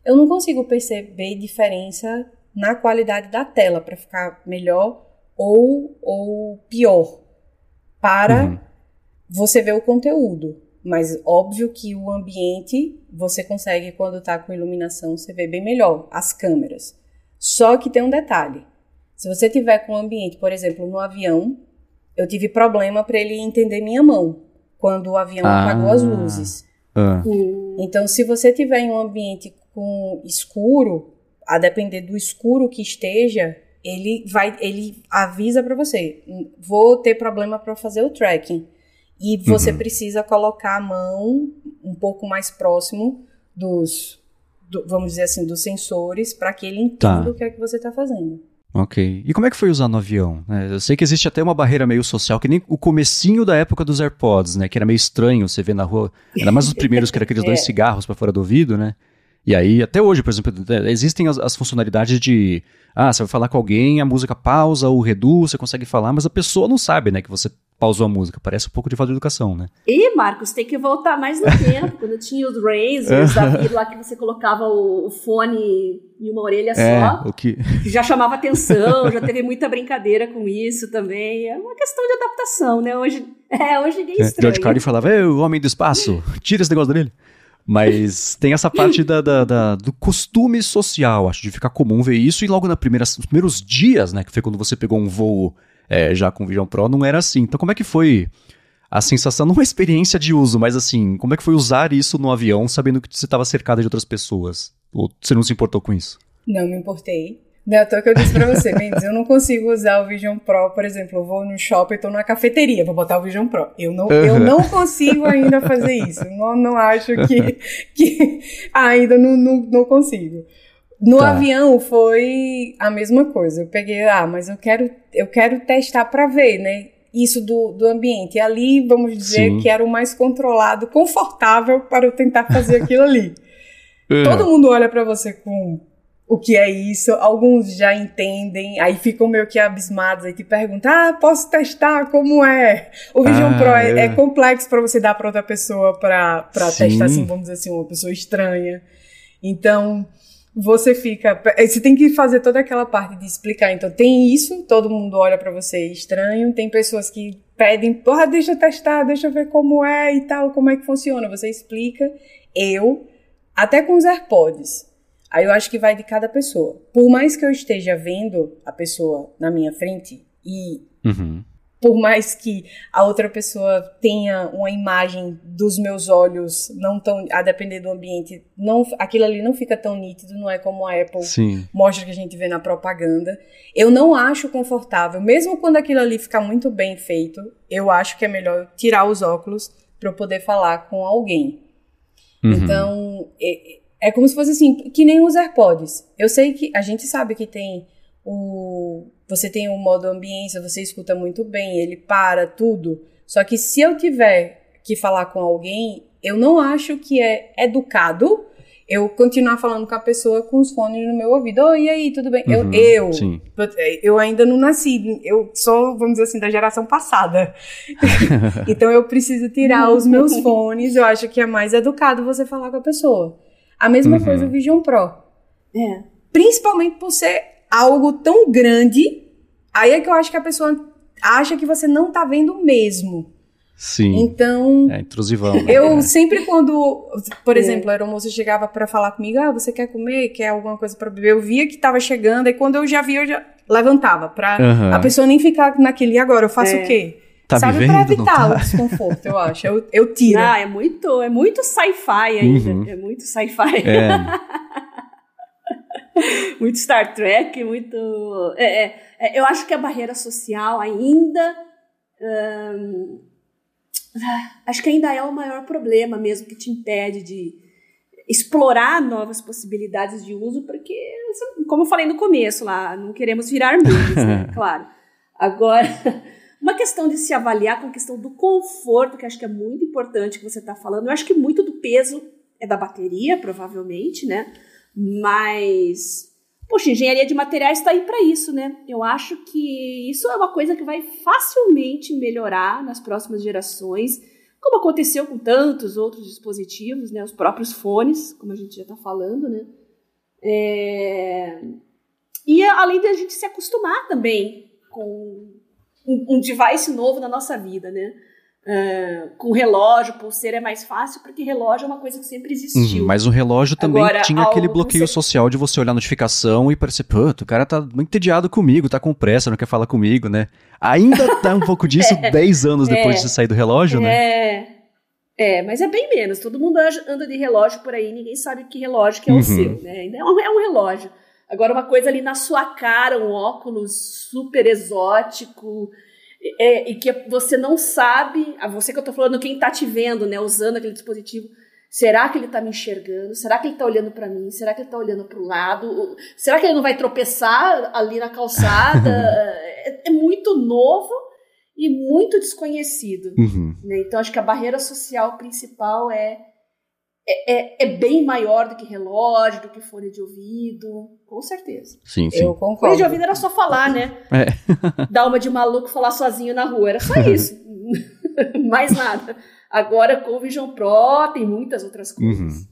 Eu não consigo perceber diferença na qualidade da tela para ficar melhor ou, ou pior para uhum. você ver o conteúdo. Mas óbvio que o ambiente você consegue, quando está com iluminação, você vê bem melhor as câmeras. Só que tem um detalhe. Se você tiver com o ambiente, por exemplo, no avião, eu tive problema para ele entender minha mão quando o avião ah. apagou as luzes. Ah. Então, se você tiver em um ambiente com escuro, a depender do escuro que esteja, ele vai, ele avisa para você, vou ter problema para fazer o tracking. E você uhum. precisa colocar a mão um pouco mais próximo dos, do, vamos dizer assim, dos sensores para que ele entenda tá. o que é que você está fazendo. Ok. E como é que foi usar no avião? É, eu sei que existe até uma barreira meio social, que nem o comecinho da época dos AirPods, né? Que era meio estranho você ver na rua, ainda mais os primeiros, que eram aqueles é. dois cigarros para fora do ouvido, né? E aí, até hoje, por exemplo, é, existem as, as, funcionalidades de. Ah, você vai falar com alguém, a música pausa ou reduz, você consegue falar, mas a pessoa não sabe, né, que você pausou a música. Parece um pouco de falta de educação, né? E, Marcos, tem que voltar mais no tempo, quando tinha os Razers da vida lá que você colocava o, o fone em uma orelha é, só. O que... Já chamava atenção, já teve muita brincadeira com isso também. É uma questão de adaptação, né? Hoje, é, hoje ninguém é, estranha. George Carlin falava, o homem do espaço, tira esse negócio dele. Mas tem essa parte da, da, da, do costume social, acho, de ficar comum ver isso. E logo na primeira, nos primeiros dias, né, que foi quando você pegou um voo é, já com o Vision Pro, não era assim. Então, como é que foi a sensação, não uma experiência de uso, mas assim, como é que foi usar isso no avião, sabendo que você estava cercada de outras pessoas? Ou você não se importou com isso? Não me importei. Não é que eu disse pra você, Mendes, eu não consigo usar o Vision Pro, por exemplo, eu vou no shopping, tô na cafeteria, vou botar o Vision Pro. Eu não, uhum. eu não consigo ainda fazer isso. Não, não acho que, que ainda não, não, não consigo. No tá. avião foi a mesma coisa. Eu peguei, ah, mas eu quero, eu quero testar para ver, né? Isso do, do ambiente. E ali, vamos dizer Sim. que era o mais controlado, confortável para eu tentar fazer aquilo ali. Uhum. Todo mundo olha para você com o que é isso, alguns já entendem, aí ficam meio que abismados, aí te perguntam, ah, posso testar, como é? O Vision ah, Pro é, é. é complexo para você dar para outra pessoa para testar, assim, vamos dizer assim, uma pessoa estranha. Então, você fica, eh, você tem que fazer toda aquela parte de explicar. Então, tem isso, todo mundo olha para você estranho, tem pessoas que pedem, porra, deixa eu testar, deixa eu ver como é e tal, como é que funciona. Você explica. Eu, até com os AirPods, Aí eu acho que vai de cada pessoa. Por mais que eu esteja vendo a pessoa na minha frente e uhum. Por mais que a outra pessoa tenha uma imagem dos meus olhos não tão a depender do ambiente, não aquilo ali não fica tão nítido, não é como a Apple Sim. mostra que a gente vê na propaganda. Eu não acho confortável, mesmo quando aquilo ali ficar muito bem feito, eu acho que é melhor tirar os óculos para eu poder falar com alguém. Uhum. Então, é como se fosse assim, que nem os AirPods. Eu sei que a gente sabe que tem o você tem o modo ambiência, você escuta muito bem, ele para tudo. Só que se eu tiver que falar com alguém, eu não acho que é educado eu continuar falando com a pessoa com os fones no meu ouvido. Oi, e aí, tudo bem? Uhum, eu, eu, sim. eu ainda não nasci, eu sou, vamos dizer assim, da geração passada. então eu preciso tirar os meus fones, eu acho que é mais educado você falar com a pessoa. A mesma uhum. coisa o Vision Pro. É. Principalmente por ser algo tão grande, aí é que eu acho que a pessoa acha que você não tá vendo mesmo. Sim. Então. É intrusivão. Né? Eu é. sempre quando, por é. exemplo, a aeromoça chegava para falar comigo, ah, você quer comer, quer alguma coisa para beber, eu via que tava chegando, e quando eu já via, eu já levantava, pra uhum. a pessoa nem ficar naquele, e agora, eu faço é. o quê? Tá Sabe vivendo, pra evitar não o tá? desconforto, eu acho. Eu, eu tiro. Ah, é muito, é muito sci-fi ainda. Uhum. É muito sci-fi. É, muito Star Trek, muito. é, é, é, eu acho que a barreira social ainda. hum, acho que ainda é o maior problema mesmo que te impede de explorar novas possibilidades de uso, porque, como eu falei no começo lá, não queremos virar mudos, né? Claro. Agora, uma questão de se avaliar com a questão do conforto, que acho que é muito importante que você está falando. Eu acho que muito do peso é da bateria, provavelmente, né? Mas, poxa, engenharia de materiais está aí para isso, né? Eu acho que isso é uma coisa que vai facilmente melhorar nas próximas gerações, como aconteceu com tantos outros dispositivos, né? Os próprios fones, como a gente já está falando, né? É... E além de a gente se acostumar também com um, um device novo na nossa vida, né? Uh, com relógio, pulseira é mais fácil, porque relógio é uma coisa que sempre existiu. Uhum, mas o relógio também Agora, tinha aquele bloqueio você- social de você olhar a notificação e parecer, puto, o cara tá muito entediado comigo, tá com pressa, não quer falar comigo, né? Ainda tá um pouco disso 10 anos depois É. de você sair do relógio, né? É, é, mas é bem menos. Todo mundo anda- de relógio por aí, ninguém sabe que relógio que é Uhum. o seu, né? É um, é um relógio. Agora, uma coisa ali na sua cara, um óculos super exótico, é, e que você não sabe, a você que eu tô falando, quem tá te vendo, né, usando aquele dispositivo, será que ele tá me enxergando? Será que ele tá olhando para mim? Será que ele tá olhando para o lado? Será que ele não vai tropeçar ali na calçada? é, é muito novo e muito desconhecido. Uhum. né? Então, acho que a barreira social principal é, é, é, é bem maior do que relógio, do que fone de ouvido, com certeza. Sim, sim. Eu Fone concordo. de ouvido era só falar, né? É. Dar uma de maluco falar sozinho na rua, era só isso. Mais nada. Agora com o Vision Pro tem muitas outras coisas.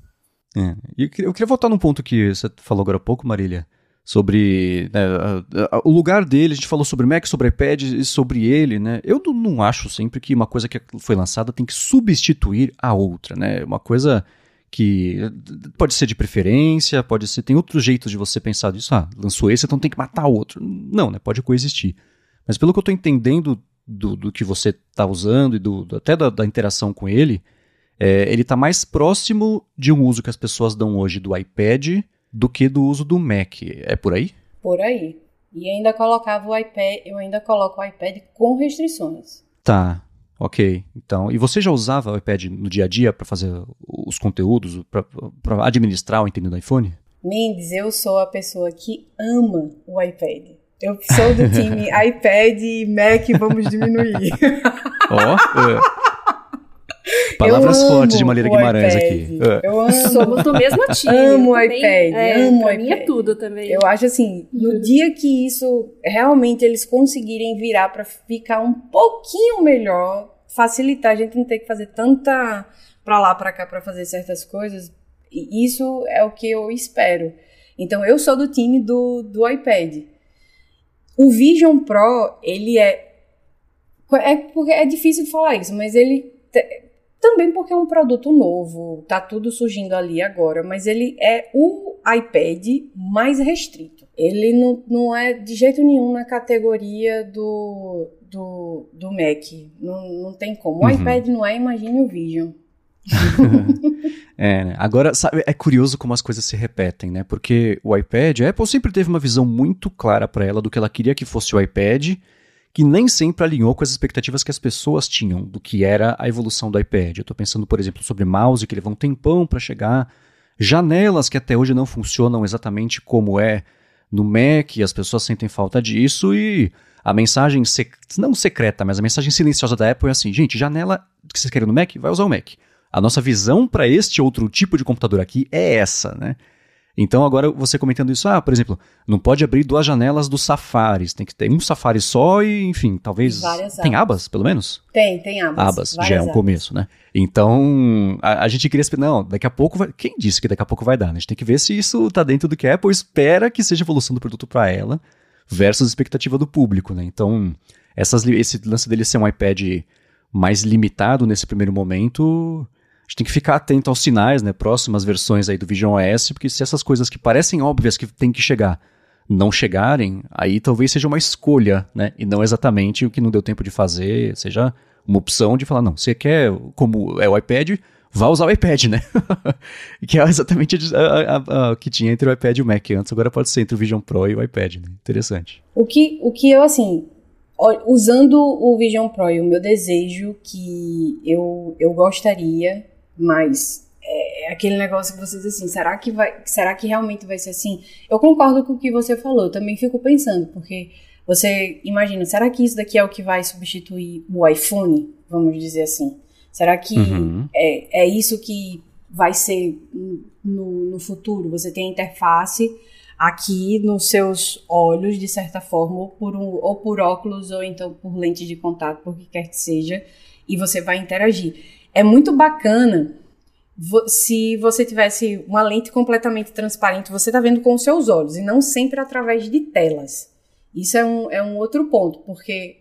É. E eu queria, eu queria voltar num ponto que você falou agora há pouco, Marília, sobre né, a- a- o lugar dele. A gente falou sobre Mac, sobre iPad e sobre ele, né? Eu não- não acho sempre que uma coisa que foi lançada tem que substituir a outra, né? Uma coisa que pode ser de preferência, pode ser. Tem outros jeitos de você pensar disso. Ah, lançou esse, então tem que matar o outro. Não, né? Pode coexistir. Mas pelo que eu tô entendendo do, do que você tá usando e do, do- até da, da interação com ele, é, ele está mais próximo de um uso que as pessoas dão hoje do iPad do que do uso do Mac. É por aí? Por aí. E ainda colocava o iPad, eu ainda coloco o iPad com restrições. Tá, ok. Então, e você já usava o iPad no dia a dia para fazer os conteúdos, para administrar o entendimento do iPhone? Mendes, eu sou a pessoa que ama o iPad. Eu sou do time iPad e Mac, vamos diminuir. Ó, é. palavras fortes de Marília o Guimarães iPad. aqui. É. Eu amo. Somos do mesmo time. Amo eu o iPad, é, amo pra é iPad. tudo também. Eu acho assim, no dia que isso realmente eles conseguirem virar para ficar um pouquinho melhor, facilitar a gente não ter que fazer tanta pra lá pra cá para fazer certas coisas, isso é o que eu espero. Então eu sou do time do, do iPad. O Vision Pro, ele é é porque é difícil de falar isso, mas ele te- também porque é um produto novo, tá tudo surgindo ali agora, mas ele é o iPad mais restrito. Ele não, não é de jeito nenhum na categoria do, do, do Mac. Não, não tem como. O Uhum. iPad não é, imagine o Vision. É, né? Agora, sabe, é curioso como as coisas se repetem, né? Porque o iPad, a Apple sempre teve uma visão muito clara para ela do que ela queria que fosse o iPad, que nem sempre alinhou com as expectativas que as pessoas tinham do que era a evolução do iPad. Eu tô pensando, por exemplo, sobre mouse, que levou um tempão para chegar, janelas que até hoje não funcionam exatamente como é no Mac, as pessoas sentem falta disso, e a mensagem, sec- não secreta, mas a mensagem silenciosa da Apple é assim, gente, janela que vocês querem no Mac, vai usar o Mac. A nossa visão para este outro tipo de computador aqui é essa, né? Então agora você comentando isso, ah, por exemplo, não pode abrir duas janelas do Safari, tem que ter um Safari só e, enfim, talvez Várias tem abas. abas, pelo menos. Tem, tem abas. Abas, já é várias um abas. começo, né? Então, a, a gente queria não, daqui a pouco vai, quem disse que daqui a pouco vai dar, né? A gente tem que ver se isso tá dentro do que a Apple espera que seja a evolução do produto para ela versus a expectativa do público, né? Então, essas, esse lance dele ser um iPad mais limitado nesse primeiro momento, gente tem que ficar atento aos sinais, né? Próximas versões aí do Vision OS, porque se essas coisas que parecem óbvias que tem que chegar não chegarem, aí talvez seja uma escolha, né? E não exatamente o que não deu tempo de fazer, seja uma opção de falar, não, você quer, como é o iPad, vá usar o iPad, né? que é exatamente o que tinha entre o iPad e o Mac antes, agora pode ser entre o Vision Pro e o iPad, né? Interessante. O que, o que eu, assim, usando o Vision Pro e o meu desejo que eu, eu gostaria, mas é, é aquele negócio que você diz assim, será que vai, será que realmente vai ser assim? Eu concordo com o que você falou, eu também fico pensando, porque você imagina, será que isso daqui é o que vai substituir o iPhone, vamos dizer assim? Será que uhum. é, é isso que vai ser no, no futuro? Você tem a interface aqui nos seus olhos, de certa forma, ou por, um, ou por óculos, ou então por lente de contato, por que quer que seja, e você vai interagir. É muito bacana se você tivesse uma lente completamente transparente, você está vendo com os seus olhos, e não sempre através de telas. Isso é um, é um outro ponto, porque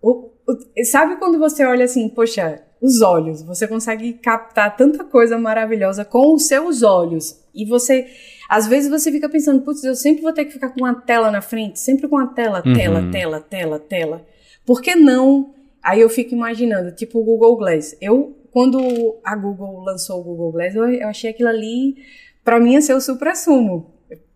o, o, sabe quando você olha assim, poxa, os olhos, você consegue captar tanta coisa maravilhosa com os seus olhos. E você, às vezes você fica pensando, putz, eu sempre vou ter que ficar com uma tela na frente, sempre com a tela, uhum. tela, tela, tela, tela. Por que não? Aí eu fico imaginando, tipo o Google Glass. Eu, quando a Google lançou o Google Glass, eu, eu achei aquilo ali, para mim, ia ser o supra-sumo.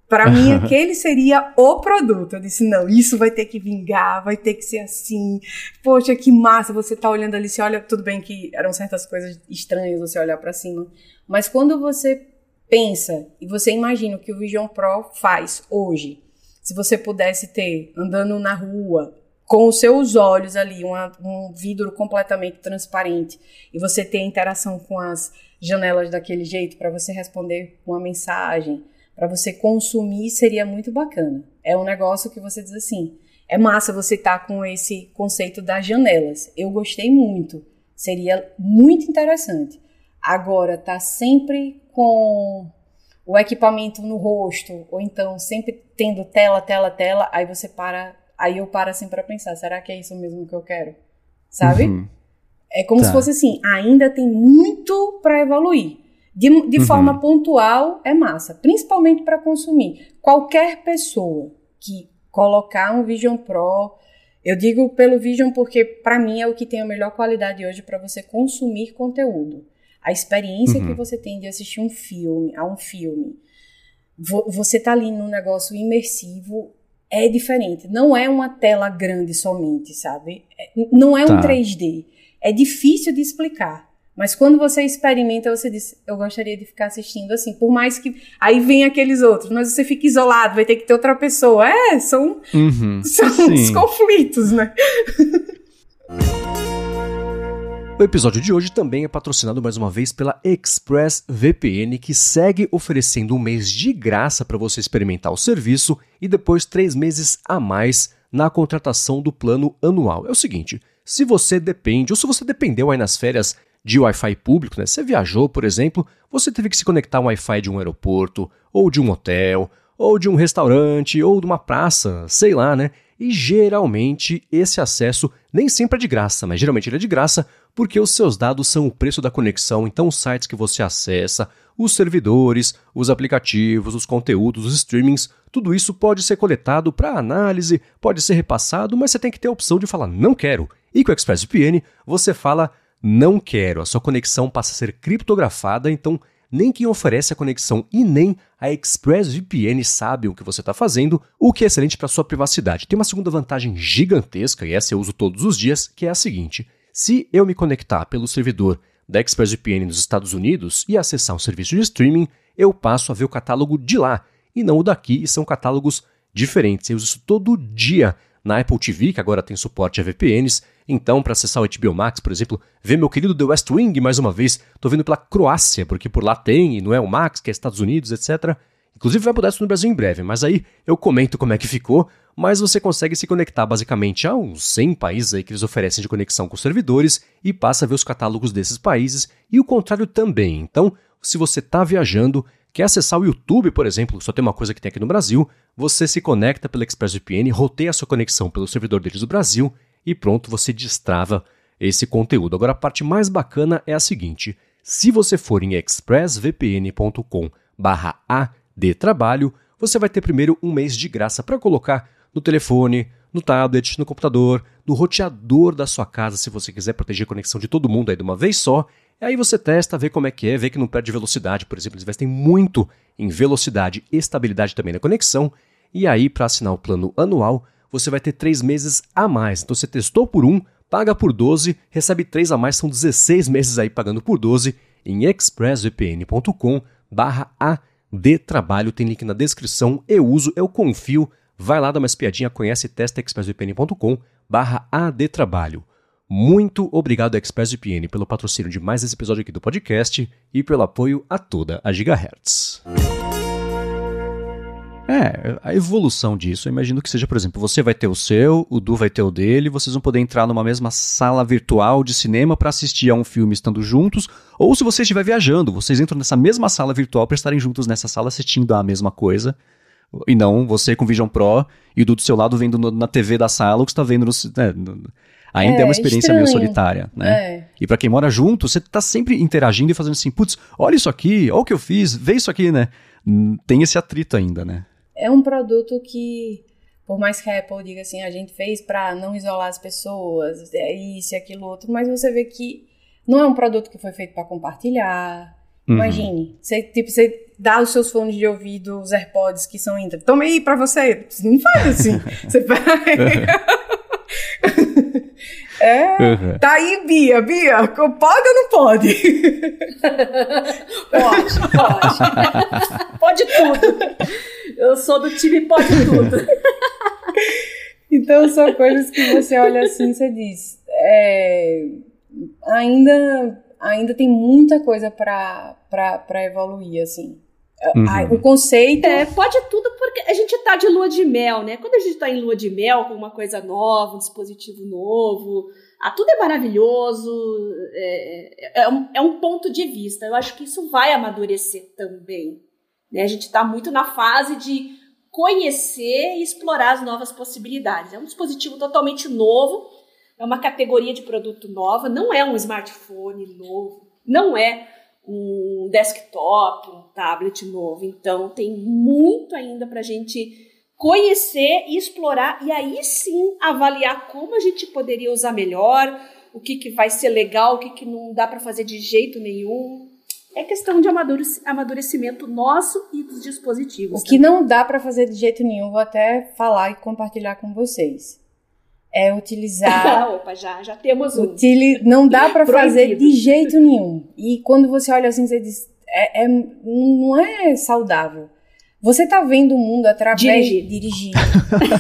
Para mim, aquele seria o produto. Eu disse, não, isso vai ter que vingar, vai ter que ser assim. Poxa, que massa, você tá olhando ali, você olha, tudo bem que eram certas coisas estranhas você olhar para cima, mas quando você pensa e você imagina o que o Vision Pro faz hoje, se você pudesse ter andando na rua com os seus olhos ali, uma, um vidro completamente transparente e você ter interação com as janelas daquele jeito para você responder uma mensagem, para você consumir, seria muito bacana. É um negócio que você diz assim, é massa você estar tá com esse conceito das janelas. Eu gostei muito, seria muito interessante. Agora tá sempre com o equipamento no rosto, ou então sempre tendo tela, tela, tela, aí você para, aí eu paro assim para pensar, será que é isso mesmo que eu quero? Sabe? Uhum. É como tá. se fosse assim, ainda tem muito para evoluir. De, de uhum. forma pontual é massa, principalmente para consumir. Qualquer pessoa que colocar um Vision Pro, eu digo pelo Vision porque para mim é o que tem a melhor qualidade hoje para você consumir conteúdo. A experiência uhum. que você tem de assistir um filme, a um filme, você tá ali num negócio imersivo, é diferente. Não é uma tela grande somente, sabe? É, não é tá. um 3D. É difícil de explicar. Mas quando você experimenta, você diz, eu gostaria de ficar assistindo assim, por mais que. Aí vem aqueles outros, mas você fica isolado, vai ter que ter outra pessoa. É, são, uhum, são os conflitos, né? O episódio de hoje também é patrocinado mais uma vez pela ExpressVPN, que segue oferecendo um mês de graça para você experimentar o serviço e depois três meses a mais na contratação do plano anual. É o seguinte: se você depende, ou se você dependeu aí nas férias de Wi-Fi público, né? Você viajou, por exemplo, você teve que se conectar a um Wi-Fi de um aeroporto, ou de um hotel, ou de um restaurante, ou de uma praça, sei lá, né? E geralmente esse acesso nem sempre é de graça, mas geralmente ele é de graça porque os seus dados são o preço da conexão, então os sites que você acessa, os servidores, os aplicativos, os conteúdos, os streamings, tudo isso pode ser coletado para análise, pode ser repassado, mas você tem que ter a opção de falar não quero. E com o ExpressVPN você fala não quero, a sua conexão passa a ser criptografada, então nem quem oferece a conexão e nem a ExpressVPN sabem o que você está fazendo, o que é excelente para sua privacidade. Tem uma segunda vantagem gigantesca, e essa eu uso todos os dias, que é a seguinte: se eu me conectar pelo servidor da ExpressVPN nos Estados Unidos e acessar um serviço de streaming, eu passo a ver o catálogo de lá e não o daqui, e são catálogos diferentes. Eu uso isso todo dia na Apple TV, que agora tem suporte a VPNs. Então, para acessar o HBO Max, por exemplo, ver meu querido The West Wing mais uma vez, estou vendo pela Croácia, porque por lá tem, e não é o Max, que é Estados Unidos, etc. Inclusive vai mudar isso no Brasil em breve, mas aí eu comento como é que ficou, mas você consegue se conectar basicamente a uns 100 países aí que eles oferecem de conexão com servidores e passa a ver os catálogos desses países e o contrário também. Então, se você está viajando, quer acessar o YouTube, por exemplo, só tem uma coisa que tem aqui no Brasil, você se conecta pelo ExpressVPN, roteia a sua conexão pelo servidor deles do Brasil e pronto, você destrava esse conteúdo. Agora, a parte mais bacana é a seguinte: se você for em expressvpn.com/adtrabalho, você vai ter primeiro um mês de graça para colocar no telefone, no tablet, no computador, no roteador da sua casa, se você quiser proteger a conexão de todo mundo aí de uma vez só. E aí você testa, vê como é que é, vê que não perde velocidade, por exemplo, eles investem muito em velocidade e estabilidade também na conexão. E aí, para assinar o plano anual, você vai ter três meses a mais. Então você testou por um, paga por 12, recebe três a mais, são 16 meses aí pagando por 12 em expressvpn.com barra adtrabalho, tem link na descrição, eu uso, eu confio, vai lá, dá uma espiadinha, conhece, testa expressvpn.com barra adtrabalho. Muito obrigado, ExpressVPN, pelo patrocínio de mais esse episódio aqui do podcast e pelo apoio a toda a Gigahertz. É, a evolução disso, eu imagino que seja, por exemplo, você vai ter o seu, o Du vai ter o dele, vocês vão poder entrar numa mesma sala virtual de cinema para assistir a um filme estando juntos, ou se você estiver viajando, vocês entram nessa mesma sala virtual para estarem juntos nessa sala assistindo a mesma coisa, e não você com Vision Pro e o do seu lado vendo no, na TV da sala o que está vendo no, né, no ainda é, é, uma experiência estranho. meio solitária, né? É. E para quem mora junto, você tá sempre interagindo e fazendo assim, putz, olha isso aqui, olha o que eu fiz, vê isso aqui, né? Tem esse atrito ainda, né? é um produto que, por mais que a Apple diga assim, a gente fez para não isolar as pessoas, é isso e aquilo outro, mas você vê que não é um produto que foi feito para compartilhar. Uhum. Imagine, você, tipo, você dá os seus fones de ouvido, os AirPods que são intra. Toma aí pra você. Não faz assim. você vai. É, uhum. tá aí, Bia. Bia, pode ou não pode? pode, pode. pode tudo. Eu sou do time pode tudo. então são coisas que você olha assim e você diz. É, ainda, ainda tem muita coisa para evoluir, assim. Uhum. O conceito. É, pode tudo porque a gente tá de lua de mel, né? Quando a gente tá em lua de mel com uma coisa nova, um dispositivo novo, ah, tudo é maravilhoso, é, é, é, um, é um ponto de vista. Eu acho que isso vai amadurecer também. Né? A gente está muito na fase de conhecer e explorar as novas possibilidades. É um dispositivo totalmente novo, é uma categoria de produto nova, não é um smartphone novo, não é um desktop, um tablet novo. Então, tem muito ainda para a gente conhecer e explorar, e aí sim avaliar como a gente poderia usar melhor, o que, que vai ser legal, o que, que não dá para fazer de jeito nenhum. É questão de amadurecimento nosso e dos dispositivos. O que não dá para fazer de jeito nenhum, vou até falar e compartilhar com vocês. É utilizar. Opa, já, já temos um. Utili... Não dá para fazer de jeito nenhum. E quando você olha assim, você diz. É, é, não é saudável. Você tá vendo o mundo através. Dirigir. Dirigir.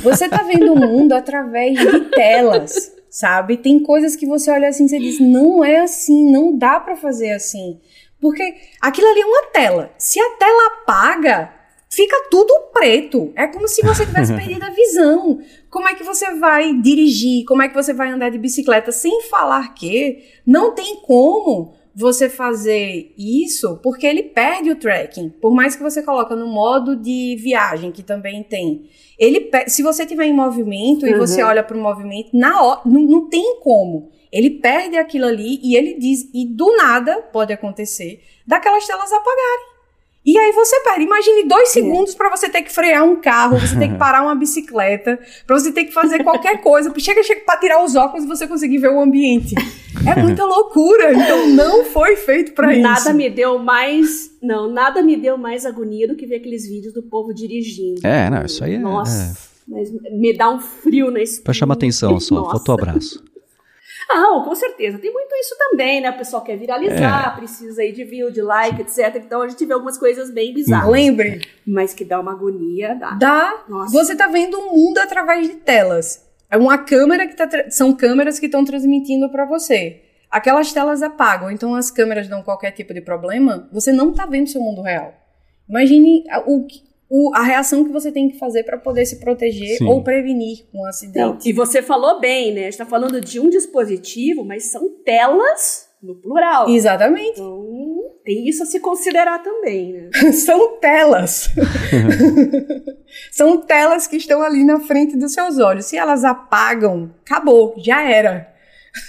Você tá vendo o mundo através de telas, sabe? Tem coisas que você olha assim e você diz: não é assim, não dá para fazer assim. Porque aquilo ali é uma tela. Se a tela apaga, fica tudo preto. É como se você tivesse perdido a visão. Como é que você vai dirigir? Como é que você vai andar de bicicleta? Sem falar que não tem como você fazer isso porque ele perde o tracking. Por mais que você coloque no modo de viagem, que também tem. Ele se você tiver em movimento uhum. e você olha para o movimento, na hora, não, não tem como. Ele perde aquilo ali e ele diz, e do nada pode acontecer, daquelas telas apagarem. E aí você perde. Imagine dois segundos para você ter que frear um carro, você ter que parar uma bicicleta, para você ter que fazer qualquer coisa. Chega, chega para tirar os óculos e você conseguir ver o ambiente. É muita loucura. Então não foi feito para isso. Nada me deu mais, não, nada me deu mais agonia do que ver aqueles vídeos do povo dirigindo. É, não, isso aí é. Nossa, é... mas me dá um frio na espinha. Pra chamar atenção só, faltou abraço. Ah, com certeza. Tem muito isso também, né? O pessoal quer viralizar, é. precisa aí de view, de like, etc. Então a gente vê algumas coisas bem bizarras. Lembre. Mas que dá uma agonia, dá. Dá. Nossa. Você tá vendo o mundo através de telas. É uma câmera que tá. São câmeras que estão transmitindo para você. Aquelas telas apagam, então as câmeras dão qualquer tipo de problema, você não tá vendo seu mundo real. Imagine o, o, a reação que você tem que fazer para poder se proteger Sim. ou prevenir um acidente. Não, e você falou bem, né? está falando de um dispositivo, mas são telas no plural. Exatamente. Então, tem isso a se considerar também, né? são telas. são telas que estão ali na frente dos seus olhos. Se elas apagam, acabou, já era.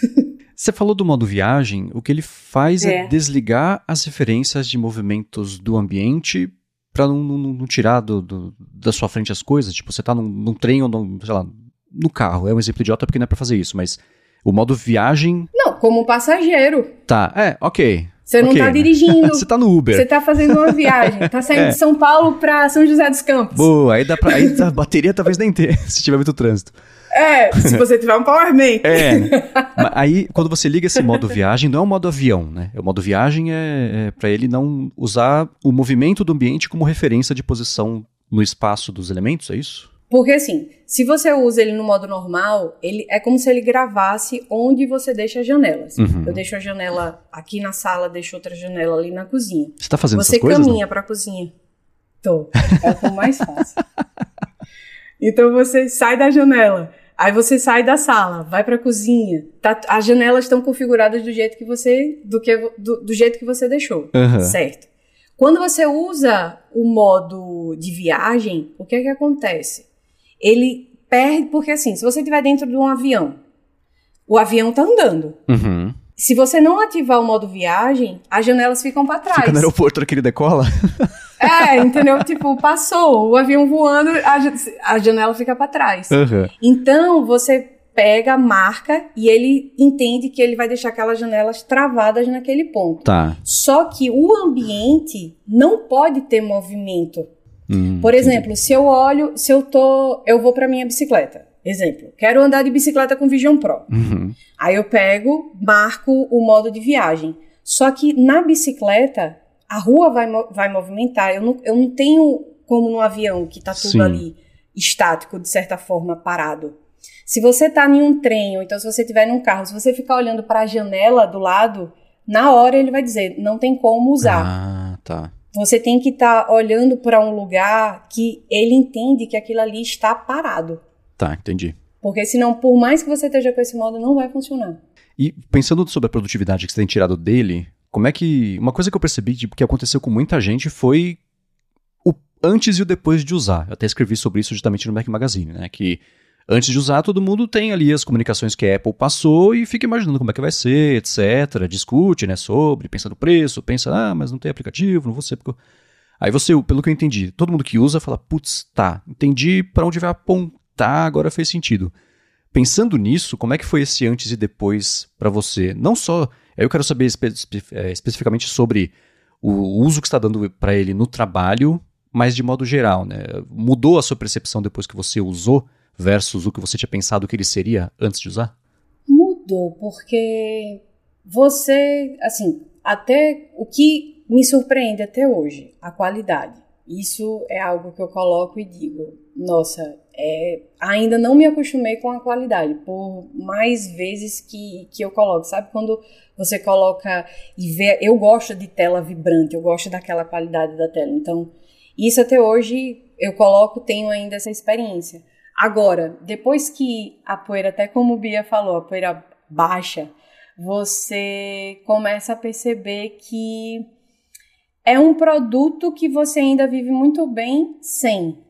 Você falou do modo viagem, o que ele faz é, é desligar as referências de movimentos do ambiente pra não, não, não tirar do, do- da sua frente as coisas. Tipo, você tá num, num trem ou num, sei lá, no carro. É um exemplo idiota porque não é pra fazer isso, mas o modo viagem Não, como passageiro. tá. É, ok. Você não ok, tá né? dirigindo. Você tá no Uber. Você tá fazendo uma viagem. Tá saindo É. de São Paulo pra São José dos Campos. Boa, aí dá pra. Aí a bateria talvez nem ter, se tiver muito trânsito. É, se você tiver um power bank. É. né? Mas aí, quando você liga esse modo viagem, não é o modo avião, né? O modo viagem é, é para ele não usar o movimento do ambiente como referência de posição no espaço dos elementos, é isso? Porque assim, se você usa ele no modo normal, ele é como se ele gravasse onde você deixa as janelas. Uhum. Eu deixo a janela aqui na sala, deixo outra janela ali na cozinha. Você tá fazendo você essas coisas? não? caminha pra cozinha. Tô. É o que eu mais faço. Então você sai da janela. Aí você sai da sala, vai pra cozinha. Tá- as janelas estão configuradas do jeito que você do que do, do jeito que você deixou, Aham. certo? Quando você usa o modo de viagem, o que é que acontece? Ele perde porque assim, se você estiver dentro de um avião, o avião tá andando. Uhum. Se você não ativar o modo viagem, as janelas ficam para trás. Fica no aeroporto naquele decola? É, entendeu? tipo, passou o avião voando, a, a janela fica para trás. Aham. Então, você pega, marca e ele entende que ele vai deixar aquelas janelas travadas naquele ponto. Tá. Só que o ambiente não pode ter movimento. Hum, Por entendi. exemplo, se eu olho, se eu tô, eu vou para minha bicicleta. Exemplo, quero andar de bicicleta com Vision Pro. Uhum. Aí eu pego, marco o modo de viagem. Só que na bicicleta, a rua vai, vai movimentar. Eu não, eu não tenho como no avião, que tá tudo Sim. ali estático, de certa forma, parado. Se você tá em um trem, ou então se você estiver num carro, se você ficar olhando para a janela do lado, na hora ele vai dizer, não tem como usar. Ah, tá. Você tem que estar olhando para um lugar que ele entende que aquilo ali está parado. Tá, entendi. Porque senão, por mais que você esteja com esse modo, não vai funcionar. E pensando sobre a produtividade que você tem tirado dele, como é que. Uma coisa que eu percebi de- que aconteceu com muita gente foi o antes e o depois de usar. Eu até escrevi sobre isso justamente no Mac Magazine, né? Que antes de usar, todo mundo tem ali as comunicações que a Apple passou e fica imaginando como é que vai ser, etc. Discute, né, sobre, pensa no preço, pensa, ah, mas não tem aplicativo, não vou ser. Porque... eu-" Aí você, pelo que eu entendi, todo mundo que usa fala, putz, tá, entendi pra onde vai apontar, agora fez sentido. Pensando nisso, como é que foi esse antes e depois pra você? Não só. Eu quero saber espe- eh, especificamente sobre o uso que está dando pra ele no trabalho, mas de modo geral, né? Mudou a sua percepção depois que você usou versus o que você tinha pensado que ele seria antes de usar? Mudou, porque você, assim, até o que me surpreende até hoje, a qualidade. Isso é algo que eu coloco e digo, nossa, é, ainda não me acostumei com a qualidade, por mais vezes que, que eu coloco. Sabe quando você coloca e vê. Eu gosto de tela vibrante, eu gosto daquela qualidade da tela. Então, isso até hoje eu coloco, tenho ainda essa experiência. Agora, depois que a poeira, até como o Bia falou, a poeira baixa, você começa a perceber que é um produto que você ainda vive muito bem sem.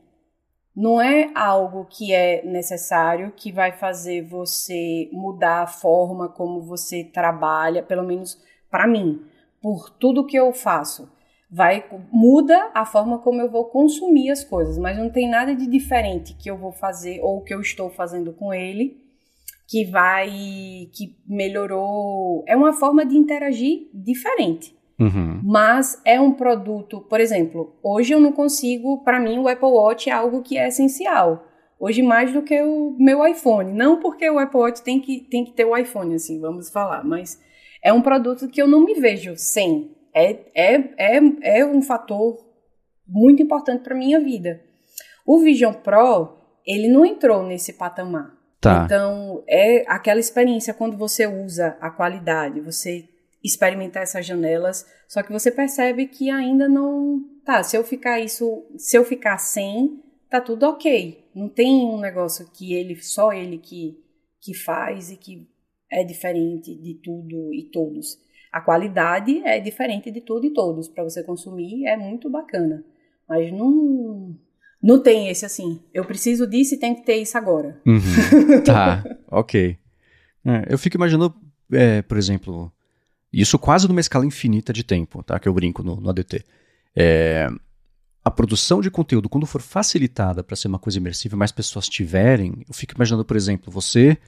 Não é algo que é necessário, que vai fazer você mudar a forma como você trabalha, pelo menos para mim, por tudo que eu faço. Vai muda a forma como eu vou consumir as coisas, mas não tem nada de diferente que eu vou fazer ou que eu estou fazendo com ele que vai que melhorou. É uma forma de interagir diferente. Uhum. Mas é um produto, por exemplo, hoje eu não consigo, para mim o Apple Watch é algo que é essencial. Hoje mais do que o meu iPhone. Não porque o Apple Watch tem que, tem que ter o iPhone, assim, vamos falar, mas é um produto que eu não me vejo sem. É, é, é, é um fator muito importante para minha vida. O Vision Pro, ele não entrou nesse patamar. Tá. Então, é aquela experiência quando você usa a qualidade, você experimentar essas janelas, só que você percebe que ainda não. Tá, se eu ficar isso, se eu ficar sem, tá tudo ok. Não tem um negócio que ele, só ele que, que faz e que é diferente de tudo e todos. A qualidade é diferente de tudo e todos. Para você consumir é muito bacana. Mas não, não tem esse assim. Eu preciso disso e tem que ter isso agora. Uhum. tá, ok. É, eu fico imaginando, é, por exemplo, isso quase numa escala infinita de tempo, tá? Que eu brinco no, no ADT. É, a produção de conteúdo, quando for facilitada para ser uma coisa imersiva, mais pessoas tiverem, eu fico imaginando, por exemplo, você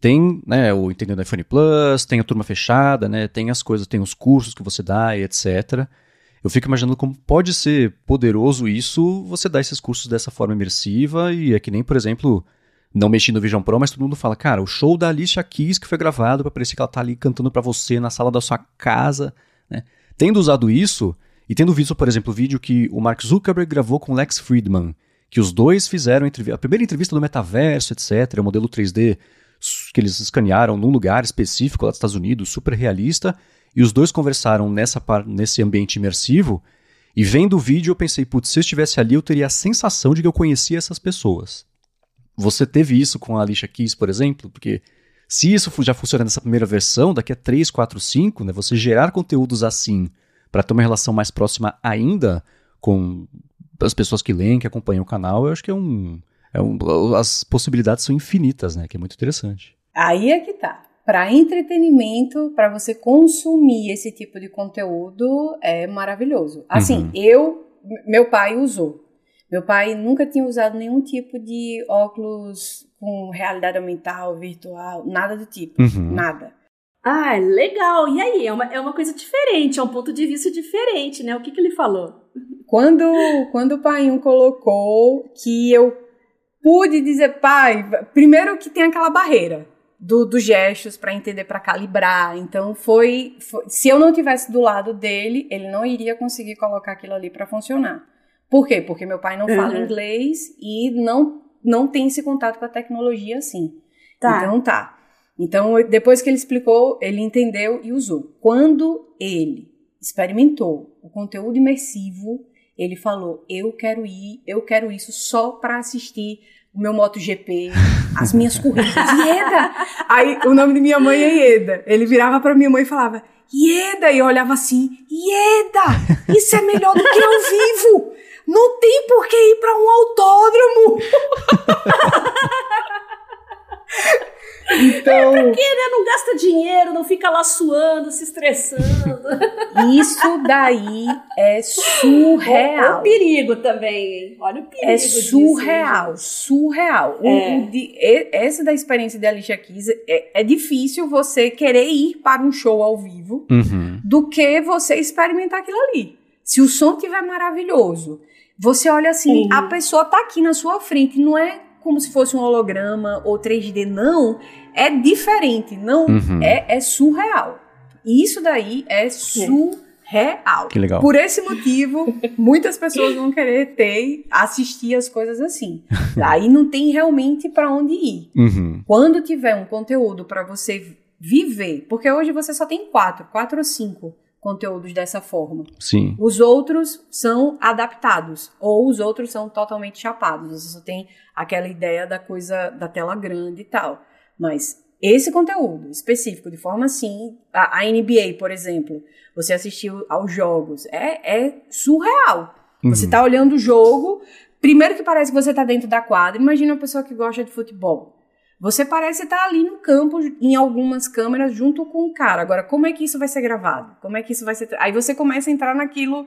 tem né, o Entendendo iPhone Plus, tem a turma fechada, né, tem as coisas, tem os cursos que você dá e etc. Eu fico imaginando como pode ser poderoso isso, você dar esses cursos dessa forma imersiva e é que nem, por exemplo, não mexi no Vision Pro, mas todo mundo fala, cara, o show da Alicia Keys que foi gravado para parecer que ela tá ali cantando para você na sala da sua casa, né? Tendo usado isso, e tendo visto, por exemplo, o vídeo que o Mark Zuckerberg gravou com Lex Friedman, que os dois fizeram a primeira entrevista do metaverso, etc., o modelo 3D que eles escanearam num lugar específico lá dos Estados Unidos, super realista, e os dois conversaram nessa nesse ambiente imersivo. E vendo o vídeo, eu pensei, putz, se eu estivesse ali, eu teria a sensação de que eu conhecia essas pessoas. Você teve isso com a Alicia Keys, por exemplo? Porque se isso já funciona nessa primeira versão, daqui a 3, 4, 5, né, você gerar conteúdos assim para ter uma relação mais próxima ainda com as pessoas que leem, que acompanham o canal, eu acho que é um, é um as possibilidades são infinitas, né? Que é muito interessante. Aí é que tá. Para entretenimento, para você consumir esse tipo de conteúdo, é maravilhoso. Assim, uhum. eu, meu pai usou. Meu pai nunca tinha usado nenhum tipo de óculos com realidade aumental, virtual, nada do tipo, uhum. nada. Ah, legal. E aí? É uma, é uma coisa diferente, é um ponto de vista diferente, né? O que, que ele falou? Quando, quando o pai colocou que eu pude dizer, pai, primeiro que tem aquela barreira do, dos gestos para entender, para calibrar. Então foi, foi, se eu não tivesse do lado dele, ele não iria conseguir colocar aquilo ali para funcionar. Por quê? Porque meu pai não uhum. fala inglês e não não tem esse contato com a tecnologia assim. Tá. Então tá. Então, depois que ele explicou, ele entendeu e usou. Quando ele experimentou o conteúdo imersivo, ele falou: "Eu quero ir, eu quero isso só para assistir o meu MotoGP, as minhas corridas. Ieda! Aí o nome de minha mãe é Ieda. Ele virava para minha mãe e falava: Ieda! E eu olhava assim: Ieda! Isso é melhor do que ao vivo! Não tem por que ir para um autódromo! Então, é porque né, não gasta dinheiro, não fica lá suando, se estressando. Isso daí é surreal. Olha o perigo também, hein? Olha o perigo. É surreal, disso, surreal. É. O, de, essa da experiência de Alicia Keys é, é, difícil você querer ir para um show ao vivo uhum. do que você experimentar aquilo ali. Se o som tiver maravilhoso, você olha assim, a pessoa tá aqui na sua frente, não é como se fosse um holograma ou 3D, não. É diferente, não uhum. é, é surreal. Isso daí é surreal. Que legal. Por esse motivo, muitas pessoas vão querer ter, assistir as coisas assim. Aí não tem realmente para onde ir. Uhum. Quando tiver um conteúdo para você viver, porque hoje você só tem quatro, quatro ou cinco conteúdos dessa forma. Sim. Os outros são adaptados, ou os outros são totalmente chapados. Você só tem aquela ideia da coisa da tela grande e tal. Mas esse conteúdo específico, de forma assim, a, a NBA, por exemplo, você assistiu aos jogos, é, é surreal. Uhum. Você está olhando o jogo, primeiro que parece que você está dentro da quadra, imagina uma pessoa que gosta de futebol. Você parece estar ali no campo, em algumas câmeras, junto com o cara. Agora, como é que isso vai ser gravado? Como é que isso vai ser. Aí você começa a entrar naquilo.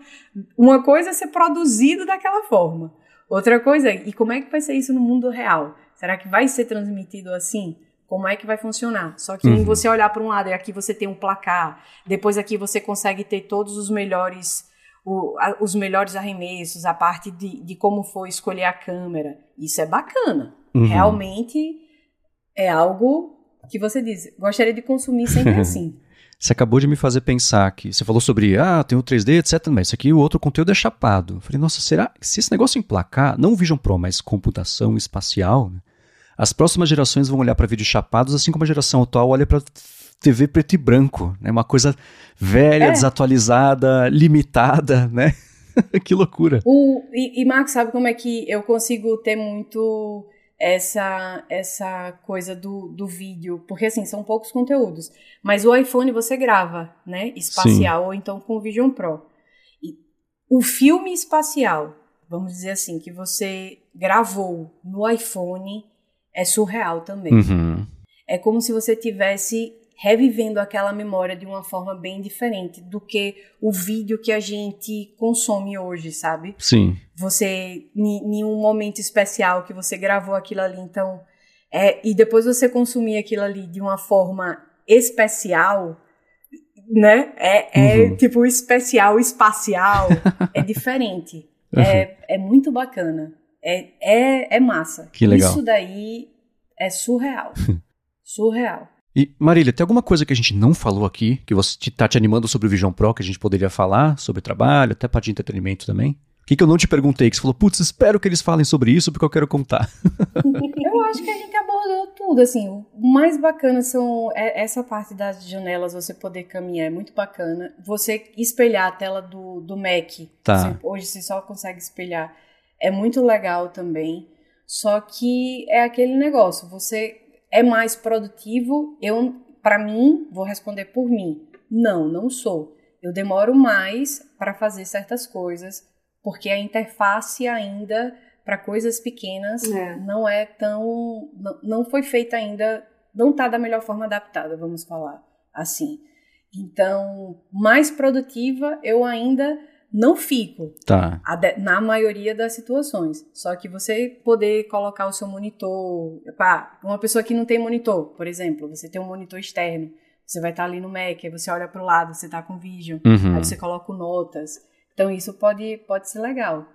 Uma coisa é ser produzido daquela forma. Outra coisa, e como é que vai ser isso no mundo real? Será que vai ser transmitido assim? Como é que vai funcionar? Só que uhum. você olhar para um lado e aqui você tem um placar, depois aqui você consegue ter todos os melhores o, a, os melhores arremessos, a parte de, de como foi escolher a câmera. Isso é bacana. Uhum. Realmente é algo que você diz, gostaria de consumir sempre assim. Você acabou de me fazer pensar que você falou sobre, ah, tem o 3D, etc. Mas isso aqui, o outro conteúdo é chapado. Eu falei, nossa, será que se esse negócio emplacar, não Vision Pro, mas computação espacial, né, as próximas gerações vão olhar para vídeos chapados, assim como a geração atual olha para TV preto e branco, né? Uma coisa velha, é. desatualizada, limitada, né? que loucura. O, e, e Marcos, sabe como é que eu consigo ter muito essa essa coisa do, do vídeo, porque assim, são poucos conteúdos. Mas o iPhone você grava, né? Espacial, Sim. ou então com o Vision Pro. E o filme espacial, vamos dizer assim, que você gravou no iPhone é surreal também. Uhum. É como se você tivesse revivendo aquela memória de uma forma bem diferente do que o vídeo que a gente consome hoje, sabe? Sim. Você, em um momento especial que você gravou aquilo ali, então, é, e depois você consumir aquilo ali de uma forma especial, né? É, é uhum. tipo especial, espacial, é diferente. Uhum. É, é muito bacana. É, é, é massa. Que legal. Isso daí é surreal. surreal. E, Marília, tem alguma coisa que a gente não falou aqui, que você está te animando sobre o Vision Pro, que a gente poderia falar sobre trabalho, até parte de entretenimento também? O que, que eu não te perguntei? Que você falou, putz, espero que eles falem sobre isso, porque eu quero contar. eu acho que a gente abordou tudo, assim, o mais bacana são é, essa parte das janelas, você poder caminhar, é muito bacana. Você espelhar a tela do, do Mac, tá. Você, hoje você só consegue espelhar, é muito legal também. Só que é aquele negócio, você é mais produtivo? Eu, para mim, vou responder por mim. Não, não sou. Eu demoro mais para fazer certas coisas, porque a interface ainda para coisas pequenas é. não é tão não, não foi feita ainda, não está da melhor forma adaptada, vamos falar assim. Então, mais produtiva eu ainda não fico. Tá. Na maioria das situações. Só que você poder colocar o seu monitor. Pá, uma pessoa que não tem monitor, por exemplo, você tem um monitor externo. Você vai estar ali no Mac, aí você olha para o lado, você está com Vision, uhum. aí você coloca notas. Então isso pode, pode ser legal